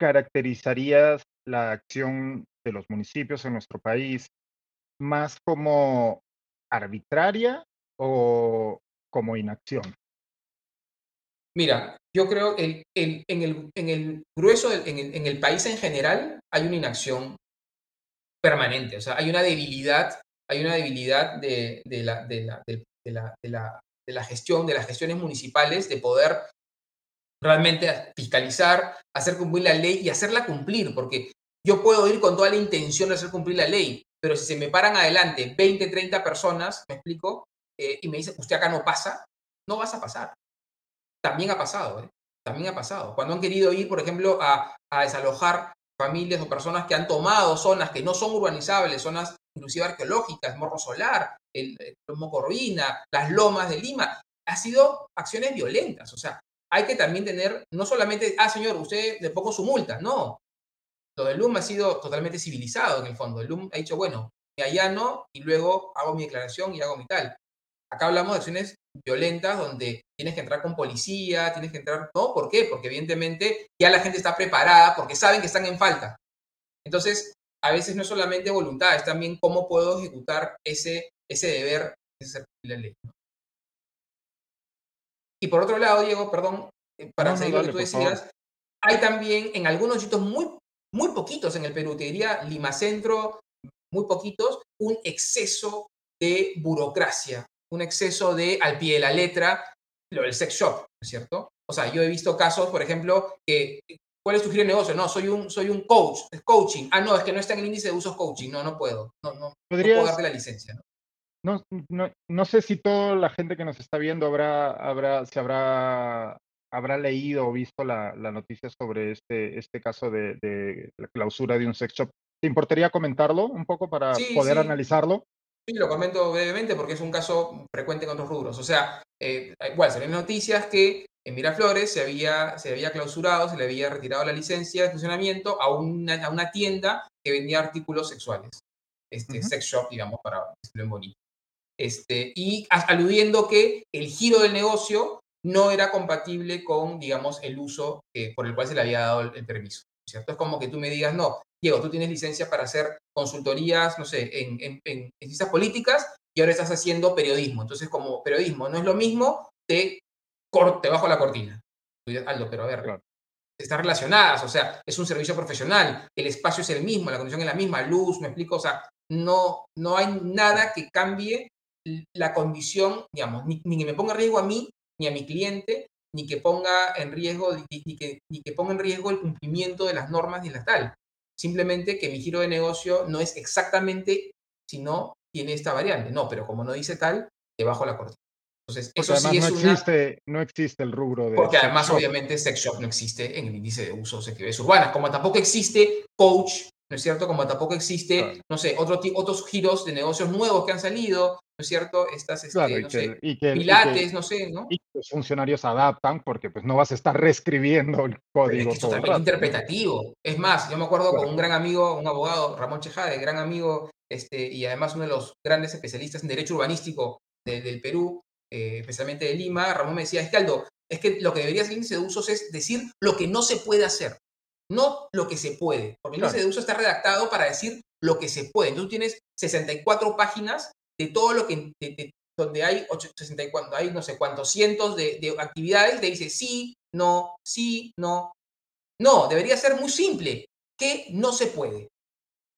caracterizarías la acción de los municipios en nuestro país más como arbitraria o como inacción? Mira, yo creo que en, el, grueso, en, el, país en general, hay una inacción permanente, o sea, hay una debilidad, hay una debilidad de la gestión, de las gestiones municipales, de poder realmente fiscalizar, hacer cumplir la ley y hacerla cumplir, porque yo puedo ir con toda la intención de hacer cumplir la ley, pero si se me paran adelante 20, 30 personas, me explico, eh, y me dicen, usted acá no pasa, no vas a pasar. También ha pasado, ¿eh? También ha pasado. Cuando han querido ir, por ejemplo, a, desalojar familias o personas que han tomado zonas que no son urbanizables, zonas inclusive arqueológicas, Morro Solar, el, el Mocorvina, las lomas de Lima, ha sido acciones violentas. O sea, hay que también tener, no solamente, ah, señor, usted le pongo su multa, no, lo del LUM ha sido totalmente civilizado en el fondo. El LUM ha dicho, bueno, me allano y luego hago mi declaración y hago mi tal. Acá hablamos de acciones violentas donde tienes que entrar con policía, tienes que entrar, ¿no? ¿Por qué? Porque evidentemente ya la gente está preparada porque saben que están en falta. Entonces, a veces no es solamente voluntad, es también cómo puedo ejecutar ese, ese deber, la ley. Y por otro lado, Diego, perdón, eh, para seguir lo que tú decías, hay también en algunos sitios muy muy poquitos en el Perú, te diría Lima Centro, muy poquitos, un exceso de burocracia, un exceso de al pie de la letra, lo del sex shop, ¿no es cierto? O sea, yo he visto casos, por ejemplo, que ¿cuál es tu giro de negocio? No, soy un, soy un coach, es coaching. Ah, no, es que no está en el índice de usos coaching. No, no puedo. No, no, puedo darte la licencia. ¿no? No, no, no, sé si toda la gente que nos está viendo habrá, habrá, se habrá habrá leído o visto la, noticia sobre este, este caso de, la clausura de un sex shop. ¿Te importaría comentarlo un poco para poder analizarlo? Sí, lo comento brevemente porque es un caso frecuente con otros rubros. O sea, eh, igual, se noticias que en Miraflores se había, se había clausurado, se le había retirado la licencia de funcionamiento a una, a una tienda que vendía artículos sexuales. Este, Sex shop, digamos, para decirlo en bonito. Este, y aludiendo que el giro del negocio no era compatible con, digamos, el uso por el cual se le había dado el, permiso. ¿Cierto? Es como que tú me digas, no, Diego, tú tienes licencia para hacer consultorías, no sé, en, en, en, ciencias políticas y ahora estás haciendo periodismo. Entonces, como periodismo no es lo mismo, te, corte bajo la cortina. Aldo, pero a ver, están relacionadas, o sea, es un servicio profesional, el espacio es el mismo, la condición es la misma, luz, me explico, o sea, no, no hay nada que cambie la condición, digamos, ni, que me ponga en riesgo a mí, ni a mi cliente, ni que ponga en riesgo, ni, que, ni que ponga en riesgo el cumplimiento de las normas ni la tal. Simplemente que mi giro de negocio no es exactamente, sino tiene esta variante. No, pero como no dice tal, debajo la cortina. Entonces, eso sí es no existe, no existe el rubro de. Porque además, obviamente, sex shop no existe en el índice de usos actividades urbanas, como tampoco existe coach, ¿no es cierto? Como tampoco existe, no sé, otro, otros giros de negocios nuevos que han salido, ¿no es cierto? Estas, este, no sé, pilates, no sé, ¿no? Y los funcionarios adaptan porque pues no vas a estar reescribiendo el código. Es, totalmente interpretativo. Es más, yo me acuerdo con un gran amigo, un abogado, Ramón Chejade, gran amigo, este, y además uno de los grandes especialistas en derecho urbanístico del Perú, eh, especialmente de Lima, Ramón me decía, es que Aldo, es que lo que debería ser el índice de usos es decir lo que no se puede hacer, no lo que se puede, porque el índice de usos está redactado para decir lo que se puede. Entonces tú tienes 64 páginas de todo lo que, donde hay 64, hay no sé cuántos cientos de, de actividades, te dice sí, no, sí, no. No, debería ser muy simple, que no se puede.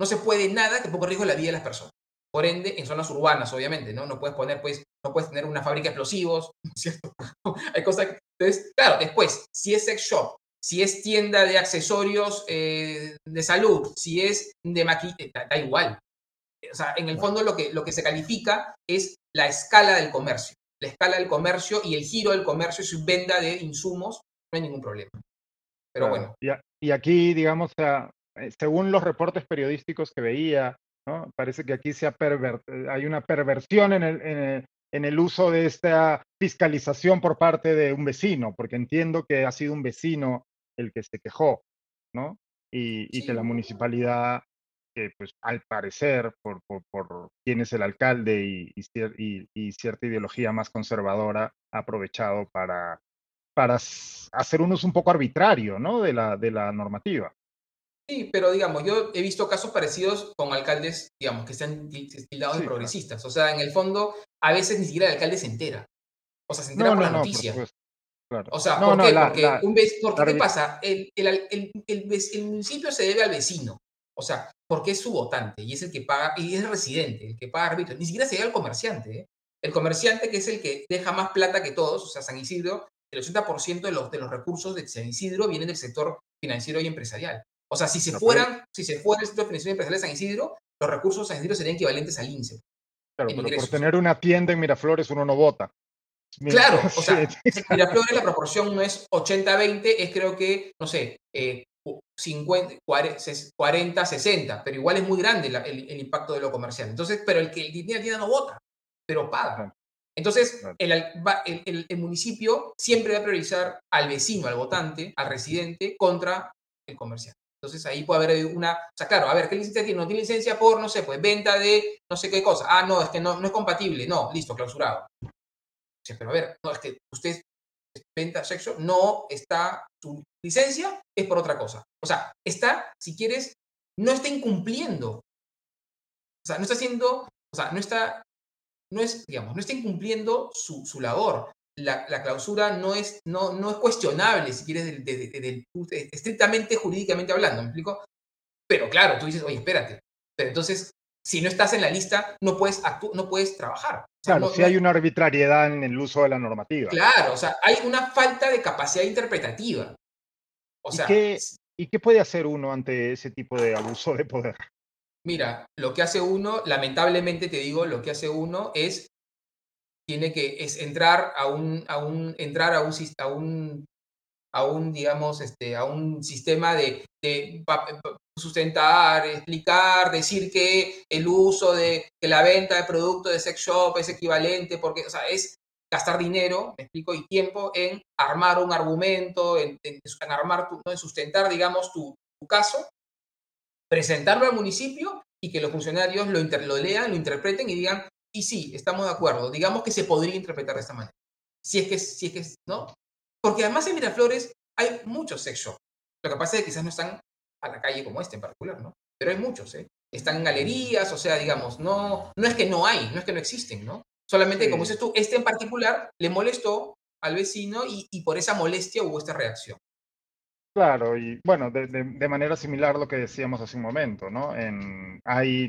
No se puede nada que ponga riesgo la vida de las personas. Por ende, en zonas urbanas, obviamente, ¿no? No puedes poner, pues, no puedes tener una fábrica de explosivos, [laughs] ¿cierto? [laughs] Hay cosas Entonces, claro, después, si es sex shop, si es tienda de accesorios eh, de salud, si es de maquillaje, da, igual. O sea, en el fondo lo que, lo que se califica es la escala del comercio. La escala del comercio y el giro del comercio y su venda de insumos, no hay ningún problema. Pero bueno. Y, aquí, digamos, eh, según los reportes periodísticos que veía, Parece que aquí se ha hay una perversión en el, en, el, uso de esta fiscalización por parte de un vecino, porque entiendo que ha sido un vecino el que se quejó, ¿no? Y, que la municipalidad, que pues al parecer, por, por, quién es el alcalde y, y, cierta ideología más conservadora, ha aprovechado para, para hacer un uso un poco arbitrario, ¿no? De la, de la normativa. Sí, pero digamos, yo he visto casos parecidos con alcaldes, digamos, que están tildados de progresistas. O sea, en el fondo, a veces ni siquiera el alcalde se entera. O sea, se entera por la noticia. O sea, ¿por qué? Porque, un ¿qué pasa? El, el, el, municipio se debe al vecino. O sea, porque es su votante y es el que paga, y es el residente, el que paga arbitrio. Ni siquiera se debe al comerciante. ¿eh? El comerciante, que es el que deja más plata que todos, o sea, San Isidro, el 80% de los, de los recursos de San Isidro vienen del sector financiero y empresarial. O sea, si se fueran, si se fuera el sector financiero empresarial de San Isidro, los recursos de San Isidro serían equivalentes al INSE. Claro, pero por tener una tienda en Miraflores uno no vota. Claro, [laughs] o sea, en Miraflores la proporción no es 80-20, es creo que, no sé, 50, 40, 60, pero igual es muy grande el, impacto de lo comercial. Entonces, pero el que el tiene tienda no vota, pero paga. Entonces, el, el, municipio siempre va a priorizar al vecino, al votante, al residente, contra el comercial. Entonces ahí puede haber una, o sea, claro, a ver, ¿qué licencia tiene? No tiene licencia por, no sé, pues venta de no sé qué cosa. Ah, no, es que no, no es compatible. No, listo, clausurado. Sí, pero a ver, no, es que usted venta sexo, no está, su licencia es por otra cosa. O sea, está, si quieres, no está incumpliendo. O sea, no está haciendo, o sea, no está, no es, digamos, no está incumpliendo su, su labor la, clausura no es, no, no es cuestionable, si quieres, estrictamente jurídicamente hablando, ¿me explico? Pero claro, tú dices, oye, espérate, pero entonces, si no estás en la lista, no puedes, no puedes trabajar. claro, si hay una arbitrariedad en el uso de la normativa. Claro, o sea, hay una falta de capacidad interpretativa. O sea, ¿Y qué, ¿Y qué puede hacer uno ante ese tipo de abuso de poder? Mira, lo que hace uno, lamentablemente te digo, lo que hace uno es tiene que es entrar a un, a un, entrar a un, a un, a un digamos, este, a un sistema de, de, sustentar, explicar, decir que el uso de la venta de productos de sex shop es equivalente, porque, o sea, es gastar dinero, me explico, y tiempo en armar un argumento, en, armar, tu, en sustentar, digamos, tu, caso, presentarlo al municipio y que los funcionarios lo, lo lean, lo interpreten y digan, y sí, estamos de acuerdo. Digamos que se podría interpretar de esta manera. Si es que, si es que, ¿no? Porque además en Miraflores hay muchos sex shops. Lo que pasa es que quizás no están a la calle como este en particular, ¿no? Pero hay muchos, ¿eh? Están en galerías, o sea, digamos, no, no es que no hay, no es que no existen, ¿no? Solamente, como dices tú, este en particular le molestó al vecino y, y por esa molestia hubo esta reacción. Claro, y bueno, de, manera similar a lo que decíamos hace un momento, ¿no? En, hay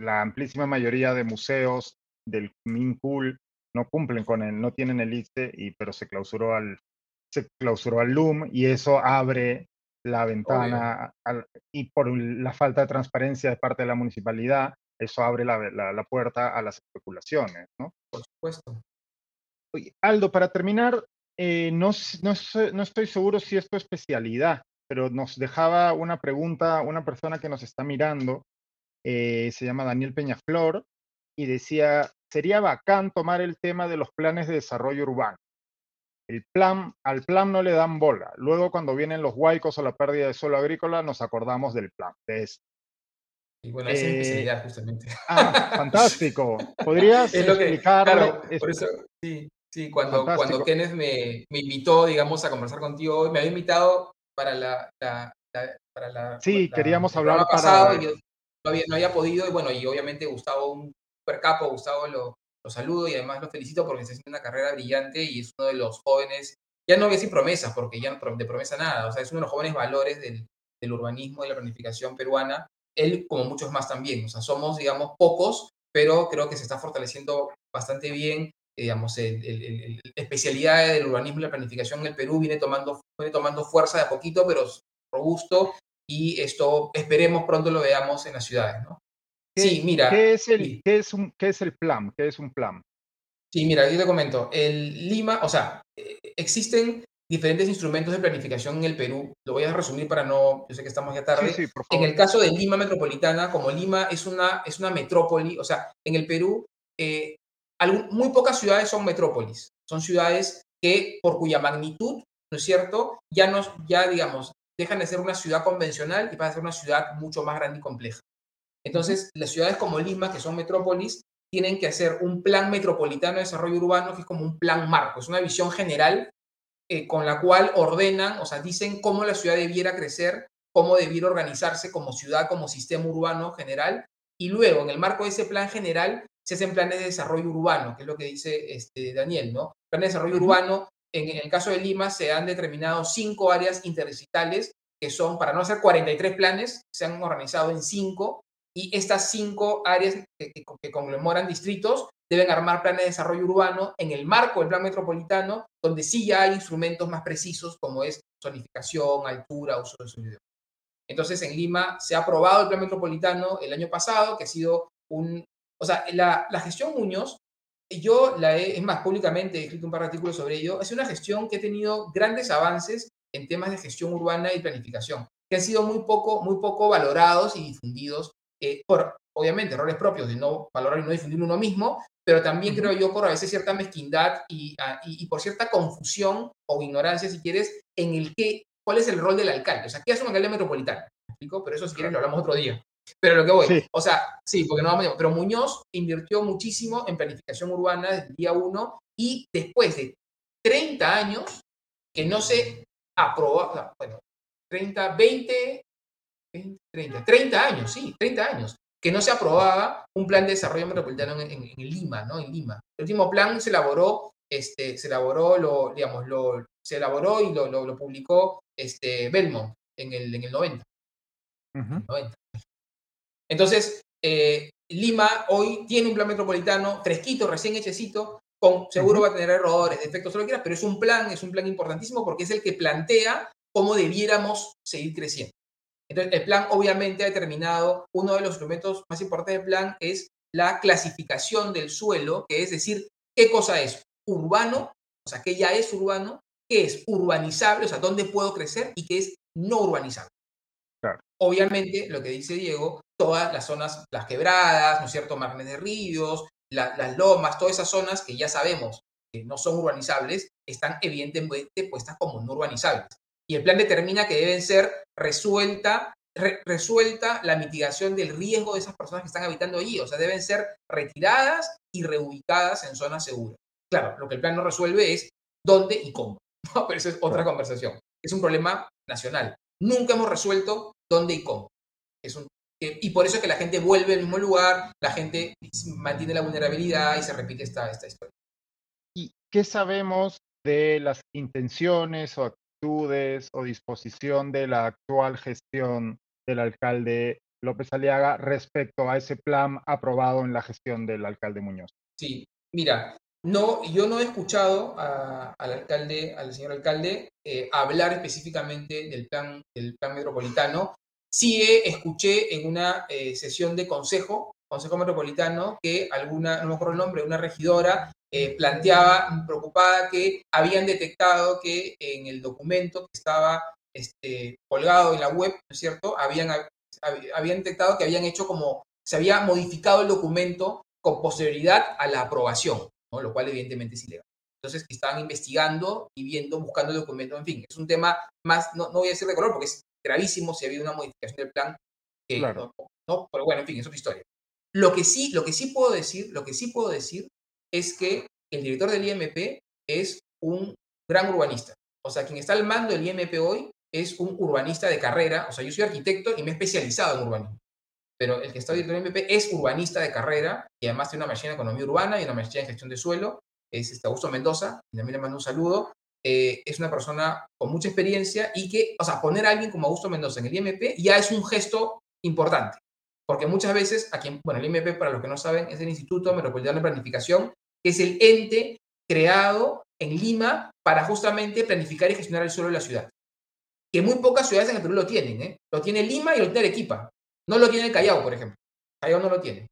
la amplísima mayoría de museos del MINCUL no cumplen con él, no tienen el ICE, y, pero se clausuró al, se clausuró al LUM y eso abre la ventana y por la falta de transparencia de parte de la municipalidad, eso abre la, la, puerta a las especulaciones, ¿no? Por supuesto. Aldo, para terminar, eh, no, no, no, estoy seguro si es tu especialidad, pero nos dejaba una pregunta una persona que nos está mirando, eh, se llama Daniel Peñaflor, y decía, sería bacán tomar el tema de los planes de desarrollo urbano. El plan, al plan no le dan bola. Luego cuando vienen los huaicos o la pérdida de suelo agrícola, nos acordamos del plan, de Y bueno, esa es mi especialidad, justamente. Ah, fantástico. ¿Podrías [laughs] explicar? por eso, sí. Sí, cuando, cuando Kenneth me, me, invitó, digamos, a conversar contigo, me había invitado para la... para la sí, queríamos hablar para... pasado y yo no había, no había podido, y bueno, y obviamente Gustavo, un super capo, Gustavo lo, lo saludo y además lo felicito porque está haciendo una carrera brillante y es uno de los jóvenes, ya no voy a decir promesas, porque ya no de promesa nada, o sea, es uno de los jóvenes valores del, del urbanismo y la planificación peruana, él como muchos más también, o sea, somos, digamos, pocos, pero creo que se está fortaleciendo bastante bien digamos, el, especialidad del urbanismo y la planificación en el Perú viene tomando, viene tomando fuerza de a poquito, pero robusto, y esto esperemos pronto lo veamos en las ciudades, ¿no? Sí, mira. ¿qué es, el, ¿qué, es un, ¿Qué es el plan? ¿Qué es un plan? Sí, mira, yo te comento. El Lima, o sea, eh, existen diferentes instrumentos de planificación en el Perú. Lo voy a resumir para no, yo sé que estamos ya tarde. Sí, en el caso de Lima Metropolitana, como Lima es una, es una metrópoli, o sea, en el Perú eh, muy pocas ciudades son metrópolis, son ciudades que por cuya magnitud, ¿no es cierto?, ya, nos, ya digamos, dejan de ser una ciudad convencional y pasan a ser una ciudad mucho más grande y compleja. Entonces, las ciudades como Lima, que son metrópolis, tienen que hacer un plan metropolitano de desarrollo urbano que es como un plan marco, es una visión general eh, con la cual ordenan, o sea, dicen cómo la ciudad debiera crecer, cómo debiera organizarse como ciudad, como sistema urbano general, y luego, en el marco de ese plan general, se hacen planes de desarrollo urbano, que es lo que dice este, Daniel, ¿no? Planes de desarrollo urbano, en, el caso de Lima se han determinado cinco áreas interdigitales, que son, para no hacer 43 planes, se han organizado en cinco, y estas cinco áreas que, que, conglomeran distritos deben armar planes de desarrollo urbano en el marco del plan metropolitano, donde sí ya hay instrumentos más precisos como es zonificación, altura, uso de suelo. Entonces, en Lima se ha aprobado el plan metropolitano el año pasado, que ha sido un, o sea, la, gestión Muñoz, yo la he, es más, públicamente he escrito un par de artículos sobre ello, es una gestión que ha tenido grandes avances en temas de gestión urbana y planificación, que han sido muy poco, muy poco valorados y difundidos eh, por, obviamente, errores propios de no valorar y no difundir uno mismo, pero también creo yo por a veces cierta mezquindad ah, y, y, por cierta confusión o ignorancia, si quieres, en el que, cuál es el rol del alcalde. O sea, ¿qué hace un alcalde metropolitano? Pero eso, si quieres, lo hablamos otro día. Pero lo que voy, o sea, sí, porque no vamos a pero Muñoz invirtió muchísimo en planificación urbana desde el día uno y después de 30 años que no se aprobó, bueno, 30, 20, 20, 30, 30 años, sí, 30 años, que no se aprobaba un plan de desarrollo metropolitano en, en, Lima, ¿no? En Lima. El último plan se elaboró, este, se elaboró, lo, digamos, lo, se elaboró y lo, lo, publicó este, Belmont en el, en el 90. 90. Entonces, eh, Lima hoy tiene un plan metropolitano fresquito, recién hechecito, con, seguro va a tener errores, defectos, lo que quieras, pero es un plan, es un plan importantísimo porque es el que plantea cómo debiéramos seguir creciendo. Entonces, el plan obviamente ha determinado, uno de los instrumentos más importantes del plan es la clasificación del suelo, que es decir, qué cosa es urbano, o sea, qué ya es urbano, qué es urbanizable, o sea, dónde puedo crecer y qué es no urbanizable. Obviamente, lo que dice Diego, todas las zonas, las quebradas, ¿no es cierto?, márgenes de ríos, las lomas, todas esas zonas que ya sabemos que no son urbanizables, están evidentemente puestas como no urbanizables. Y el plan determina que deben ser resuelta, resuelta la mitigación del riesgo de esas personas que están habitando allí, o sea, deben ser retiradas y reubicadas en zonas seguras. Claro, lo que el plan no resuelve es dónde y cómo, [laughs] pero eso es otra conversación. Es un problema nacional. Nunca hemos resuelto dónde y cómo. Es un, y por eso es que la gente vuelve al mismo lugar, la gente mantiene la vulnerabilidad y se repite esta, esta historia. ¿Y qué sabemos de las intenciones o actitudes o disposición de la actual gestión del alcalde López Aliaga respecto a ese plan aprobado en la gestión del alcalde Muñoz. Sí, mira, no, yo no he escuchado al alcalde, al señor alcalde, eh, hablar específicamente del plan, del plan metropolitano. Sí escuché en una eh, sesión de consejo, consejo metropolitano, que alguna, no me acuerdo el nombre, una regidora eh, planteaba preocupada que habían detectado que en el documento que estaba este, colgado en la web, ¿no es cierto? Habían, habían detectado que habían hecho como, se había modificado el documento con posterioridad a la aprobación, ¿no? lo cual evidentemente es ilegal. Entonces, que estaban investigando y viendo, buscando el documento, en fin, es un tema más, no, no voy a decir de color porque es gravísimo si ha habido una modificación del plan, claro. no, pero bueno, en fin, es otra historia. Lo que sí, lo que sí puedo decir, lo que sí puedo decir es que el director del IMP es un gran urbanista. O sea, quien está al mando del IMP hoy es un urbanista de carrera. O sea, yo soy arquitecto y me he especializado en urbanismo. Pero el que está director del IMP es urbanista de carrera y además tiene una maestría en economía urbana y una maestría en gestión de suelo. Es este Augusto Mendoza, y también le mando un saludo. Eh, es una persona con mucha experiencia y que, o sea, poner a alguien como Augusto Mendoza en el IMP ya es un gesto importante. Porque muchas veces, aquí, bueno, el IMP, para los que no saben, es el Instituto Metropolitano de Planificación, que es el ente creado en Lima para justamente planificar y gestionar el suelo de la ciudad. Que muy pocas ciudades en el Perú lo tienen. ¿eh? Lo tiene Lima y lo tiene Arequipa. No lo tiene el Callao, por ejemplo. Callao no lo tiene.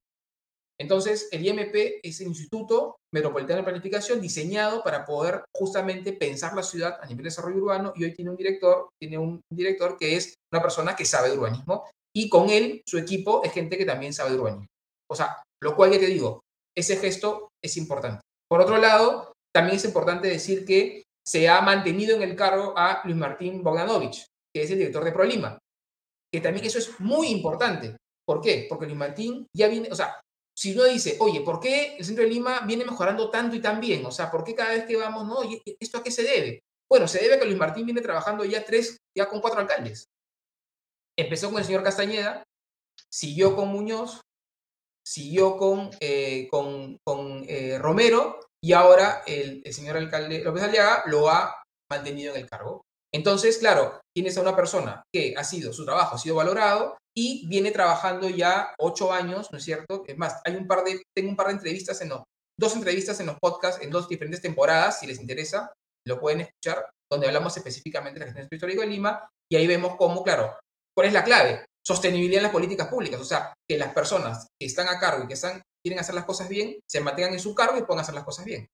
Entonces, el IMP es el Instituto Metropolitano de Planificación diseñado para poder justamente pensar la ciudad a nivel de desarrollo urbano y hoy tiene un director, tiene un director que es una persona que sabe de urbanismo y con él, su equipo, es gente que también sabe de urbanismo. O sea, lo cual ya te digo, ese gesto es importante. Por otro lado, también es importante decir que se ha mantenido en el cargo a Luis Martín Bogdanovich, que es el director de ProLima, que también eso es muy importante. ¿Por qué? Porque Luis Martín ya viene, o sea, si uno dice, oye, ¿por qué el centro de Lima viene mejorando tanto y tan bien? O sea, ¿por qué cada vez que vamos, no, ¿esto a qué se debe? Bueno, se debe a que Luis Martín viene trabajando ya tres, ya con cuatro alcaldes. Empezó con el señor Castañeda, siguió con Muñoz, siguió con, eh, con, eh, Romero y ahora el, señor alcalde López Aliaga lo ha mantenido en el cargo. Entonces, claro, tienes a una persona que ha sido, su trabajo ha sido valorado y viene trabajando ya ocho años, ¿no es cierto? Es más, hay un par de, tengo un par de entrevistas en dos entrevistas en los podcasts en dos diferentes temporadas, si les interesa, lo pueden escuchar, donde hablamos específicamente de la gestión histórica de Lima y ahí vemos cómo, claro, ¿cuál es la clave? Sostenibilidad en las políticas públicas, o sea, que las personas que están a cargo y que están, quieren hacer las cosas bien, se mantengan en su cargo y puedan hacer las cosas bien.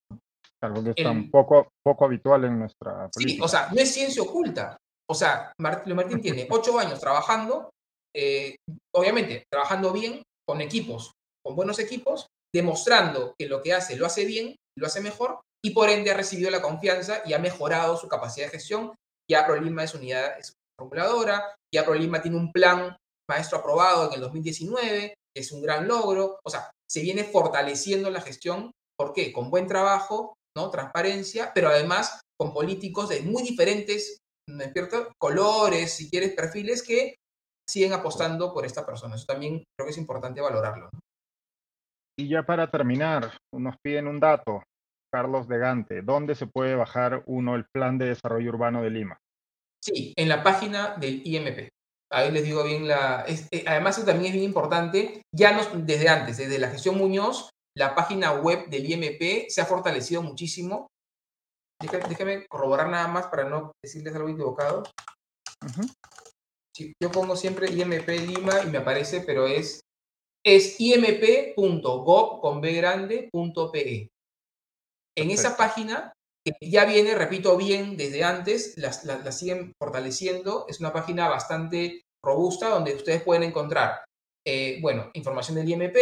Algo que es tan poco, poco habitual en nuestra política. Sí, o sea, no es ciencia oculta. O sea, Martín, Martín tiene ocho años trabajando, eh, obviamente, trabajando bien, con equipos, con buenos equipos, demostrando que lo que hace lo hace bien, lo hace mejor, y por ende ha recibido la confianza y ha mejorado su capacidad de gestión. Ya Prolima es unidad, es formuladora, ya ProLima tiene un plan maestro aprobado en el 2019, es un gran logro, o sea, se viene fortaleciendo la gestión, ¿por qué? Con buen trabajo, ¿no? Transparencia, pero además con políticos de muy diferentes colores, si quieres, perfiles que siguen apostando por esta persona. Eso también creo que es importante valorarlo. Y ya para terminar, nos piden un dato, Carlos de Gante, ¿dónde se puede bajar uno el Plan de Desarrollo Urbano de Lima? Sí, en la página del IMP. Ahí les digo bien la... Eh, además, eso también es bien importante. Ya nos, desde antes, desde la gestión Muñoz, la página web del IMP se ha fortalecido muchísimo. Déjame, corroborar nada más para no decirles algo equivocado. yo pongo siempre IMP Lima y me aparece, pero es, es imp.gov.pe. En esa página ya viene, repito bien, desde antes, las, siguen fortaleciendo. Es una página bastante robusta donde ustedes pueden encontrar, eh, bueno, información del IMP,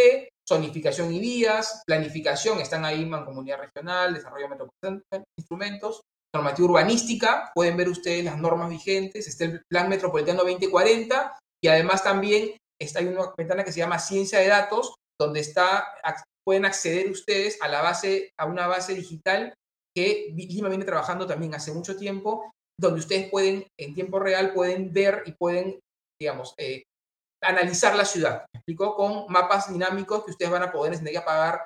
zonificación y vías, planificación, están ahí mancomunidad regional, desarrollo metropolitano, instrumentos, normativa urbanística, pueden ver ustedes las normas vigentes, está el Plan Metropolitano 2040 y además también está hay una ventana que se llama Ciencia de Datos, donde está, pueden acceder ustedes a la base, a una base digital que Lima viene trabajando también hace mucho tiempo, donde ustedes pueden, en tiempo real, pueden ver y pueden, digamos, eh, analizar la ciudad. ¿Me explico? Con mapas dinámicos que ustedes van a poder entender y apagar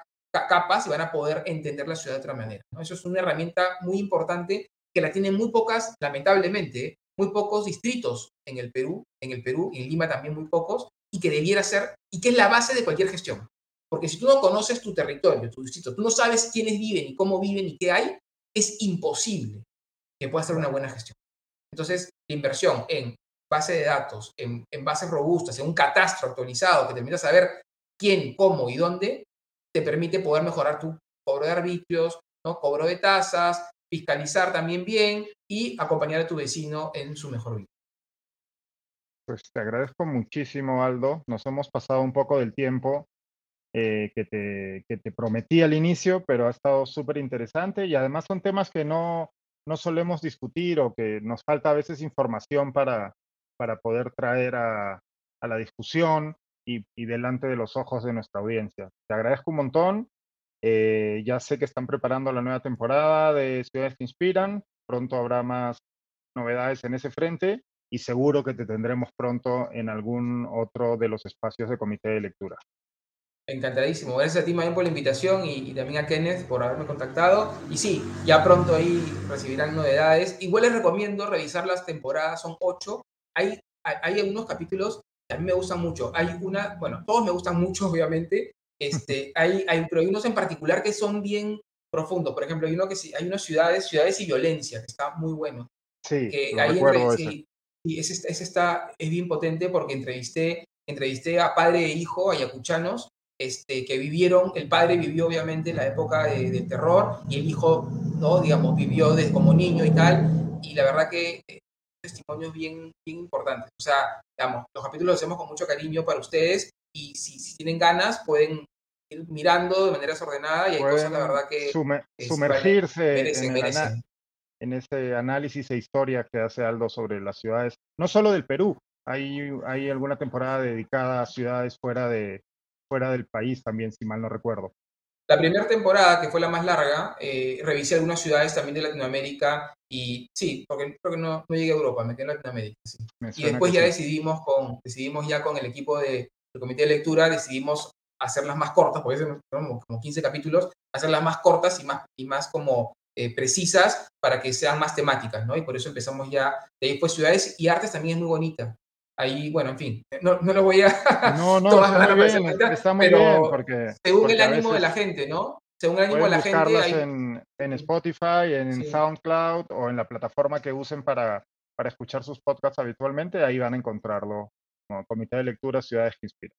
capas y van a poder entender la ciudad de otra manera. Eso es una herramienta muy importante que la tienen muy pocas, lamentablemente, muy pocos distritos en el Perú, en el Perú en Lima también muy pocos, y que debiera ser, y que es la base de cualquier gestión. Porque si tú no conoces tu territorio, tu distrito, tú no sabes quiénes viven y cómo viven y qué hay, es imposible que puedas hacer una buena gestión. Entonces, la inversión en base de datos, en, bases robustas, en un catastro actualizado que te permita saber quién, cómo y dónde, te permite poder mejorar tu cobro de arbitrios, ¿no? cobro de tasas, fiscalizar también bien y acompañar a tu vecino en su mejor vida. Pues te agradezco muchísimo, Aldo. Nos hemos pasado un poco del tiempo eh, que, te, que te prometí al inicio, pero ha estado súper interesante y además son temas que no, no solemos discutir o que nos falta a veces información para, para poder traer a, a la discusión y, y, delante de los ojos de nuestra audiencia. Te agradezco un montón. Eh, ya sé que están preparando la nueva temporada de Ciudades que Inspiran. Pronto habrá más novedades en ese frente y seguro que te tendremos pronto en algún otro de los espacios de comité de lectura. Encantadísimo. Gracias a ti, Mayen, por la invitación y, también a Kenneth por haberme contactado. Y sí, ya pronto ahí recibirán novedades. Igual les recomiendo revisar las temporadas, son ocho. Hay, hay, algunos capítulos que a mí me gustan mucho. Hay una, bueno, todos me gustan mucho, [laughs] obviamente. Este, [laughs] hay, hay, pero hay unos en particular que son bien profundos. Por ejemplo, hay uno que sí, hay unas ciudades, ciudades y violencia, que está muy bueno. Sí, que ahí recuerdo ese. Sí, ese, está, es bien potente porque entrevisté, entrevisté a padre e hijo ayacuchanos este, que vivieron, el padre vivió obviamente la época del terror y el hijo, ¿no? digamos, vivió desde como niño y tal, y la verdad que eh, testimonios bien, bien importantes. O sea, digamos, los capítulos los hacemos con mucho cariño para ustedes y si, si tienen ganas pueden ir mirando de manera desordenada y hay cosas, la verdad, que... sumergirse en, en ese análisis e historia que hace Aldo sobre las ciudades, no solo del Perú, hay, hay alguna temporada dedicada a ciudades fuera de, fuera del país también, si mal no recuerdo. La primera temporada, que fue la más larga, eh, revisé algunas ciudades también de Latinoamérica y sí, porque creo que no, no llegué a Europa, me quedé en Latinoamérica. Y después ya decidimos, con, decidimos ya con el equipo de, del comité de lectura, decidimos hacerlas más cortas, porque son como 15 capítulos, hacerlas más cortas y más, y más como eh, precisas para que sean más temáticas, ¿no? Y por eso empezamos ya, de ahí pues ciudades y artes también es muy bonita ahí, bueno, en fin, no, no lo voy a [laughs] no, no, [laughs] está muy bien, está muy bien porque, según el ánimo de la gente, ¿no? Según el ánimo de la gente. Hay... En, en Spotify, en SoundCloud o en la plataforma que usen para, para escuchar sus podcasts habitualmente, ahí van a encontrarlo como Comité de Lectura Ciudades que Inspiran.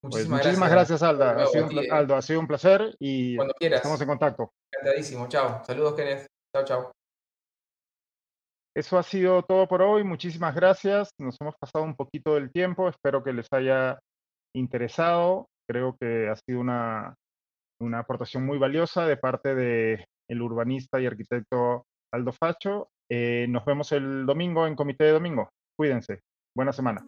Pues muchísimas, muchísimas gracias, Alda. ha sido un, Aldo, ha sido un placer y estamos en contacto. Encantadísimo. Chao. Saludos, Kenneth. Chao, chao. Eso ha sido todo por hoy. Muchísimas gracias. Nos hemos pasado un poquito del tiempo. Espero que les haya interesado. Creo que ha sido una, una aportación muy valiosa de parte del el urbanista y arquitecto Aldo Facho. Eh, nos vemos el domingo en Comité de Domingo. Cuídense. Buena semana.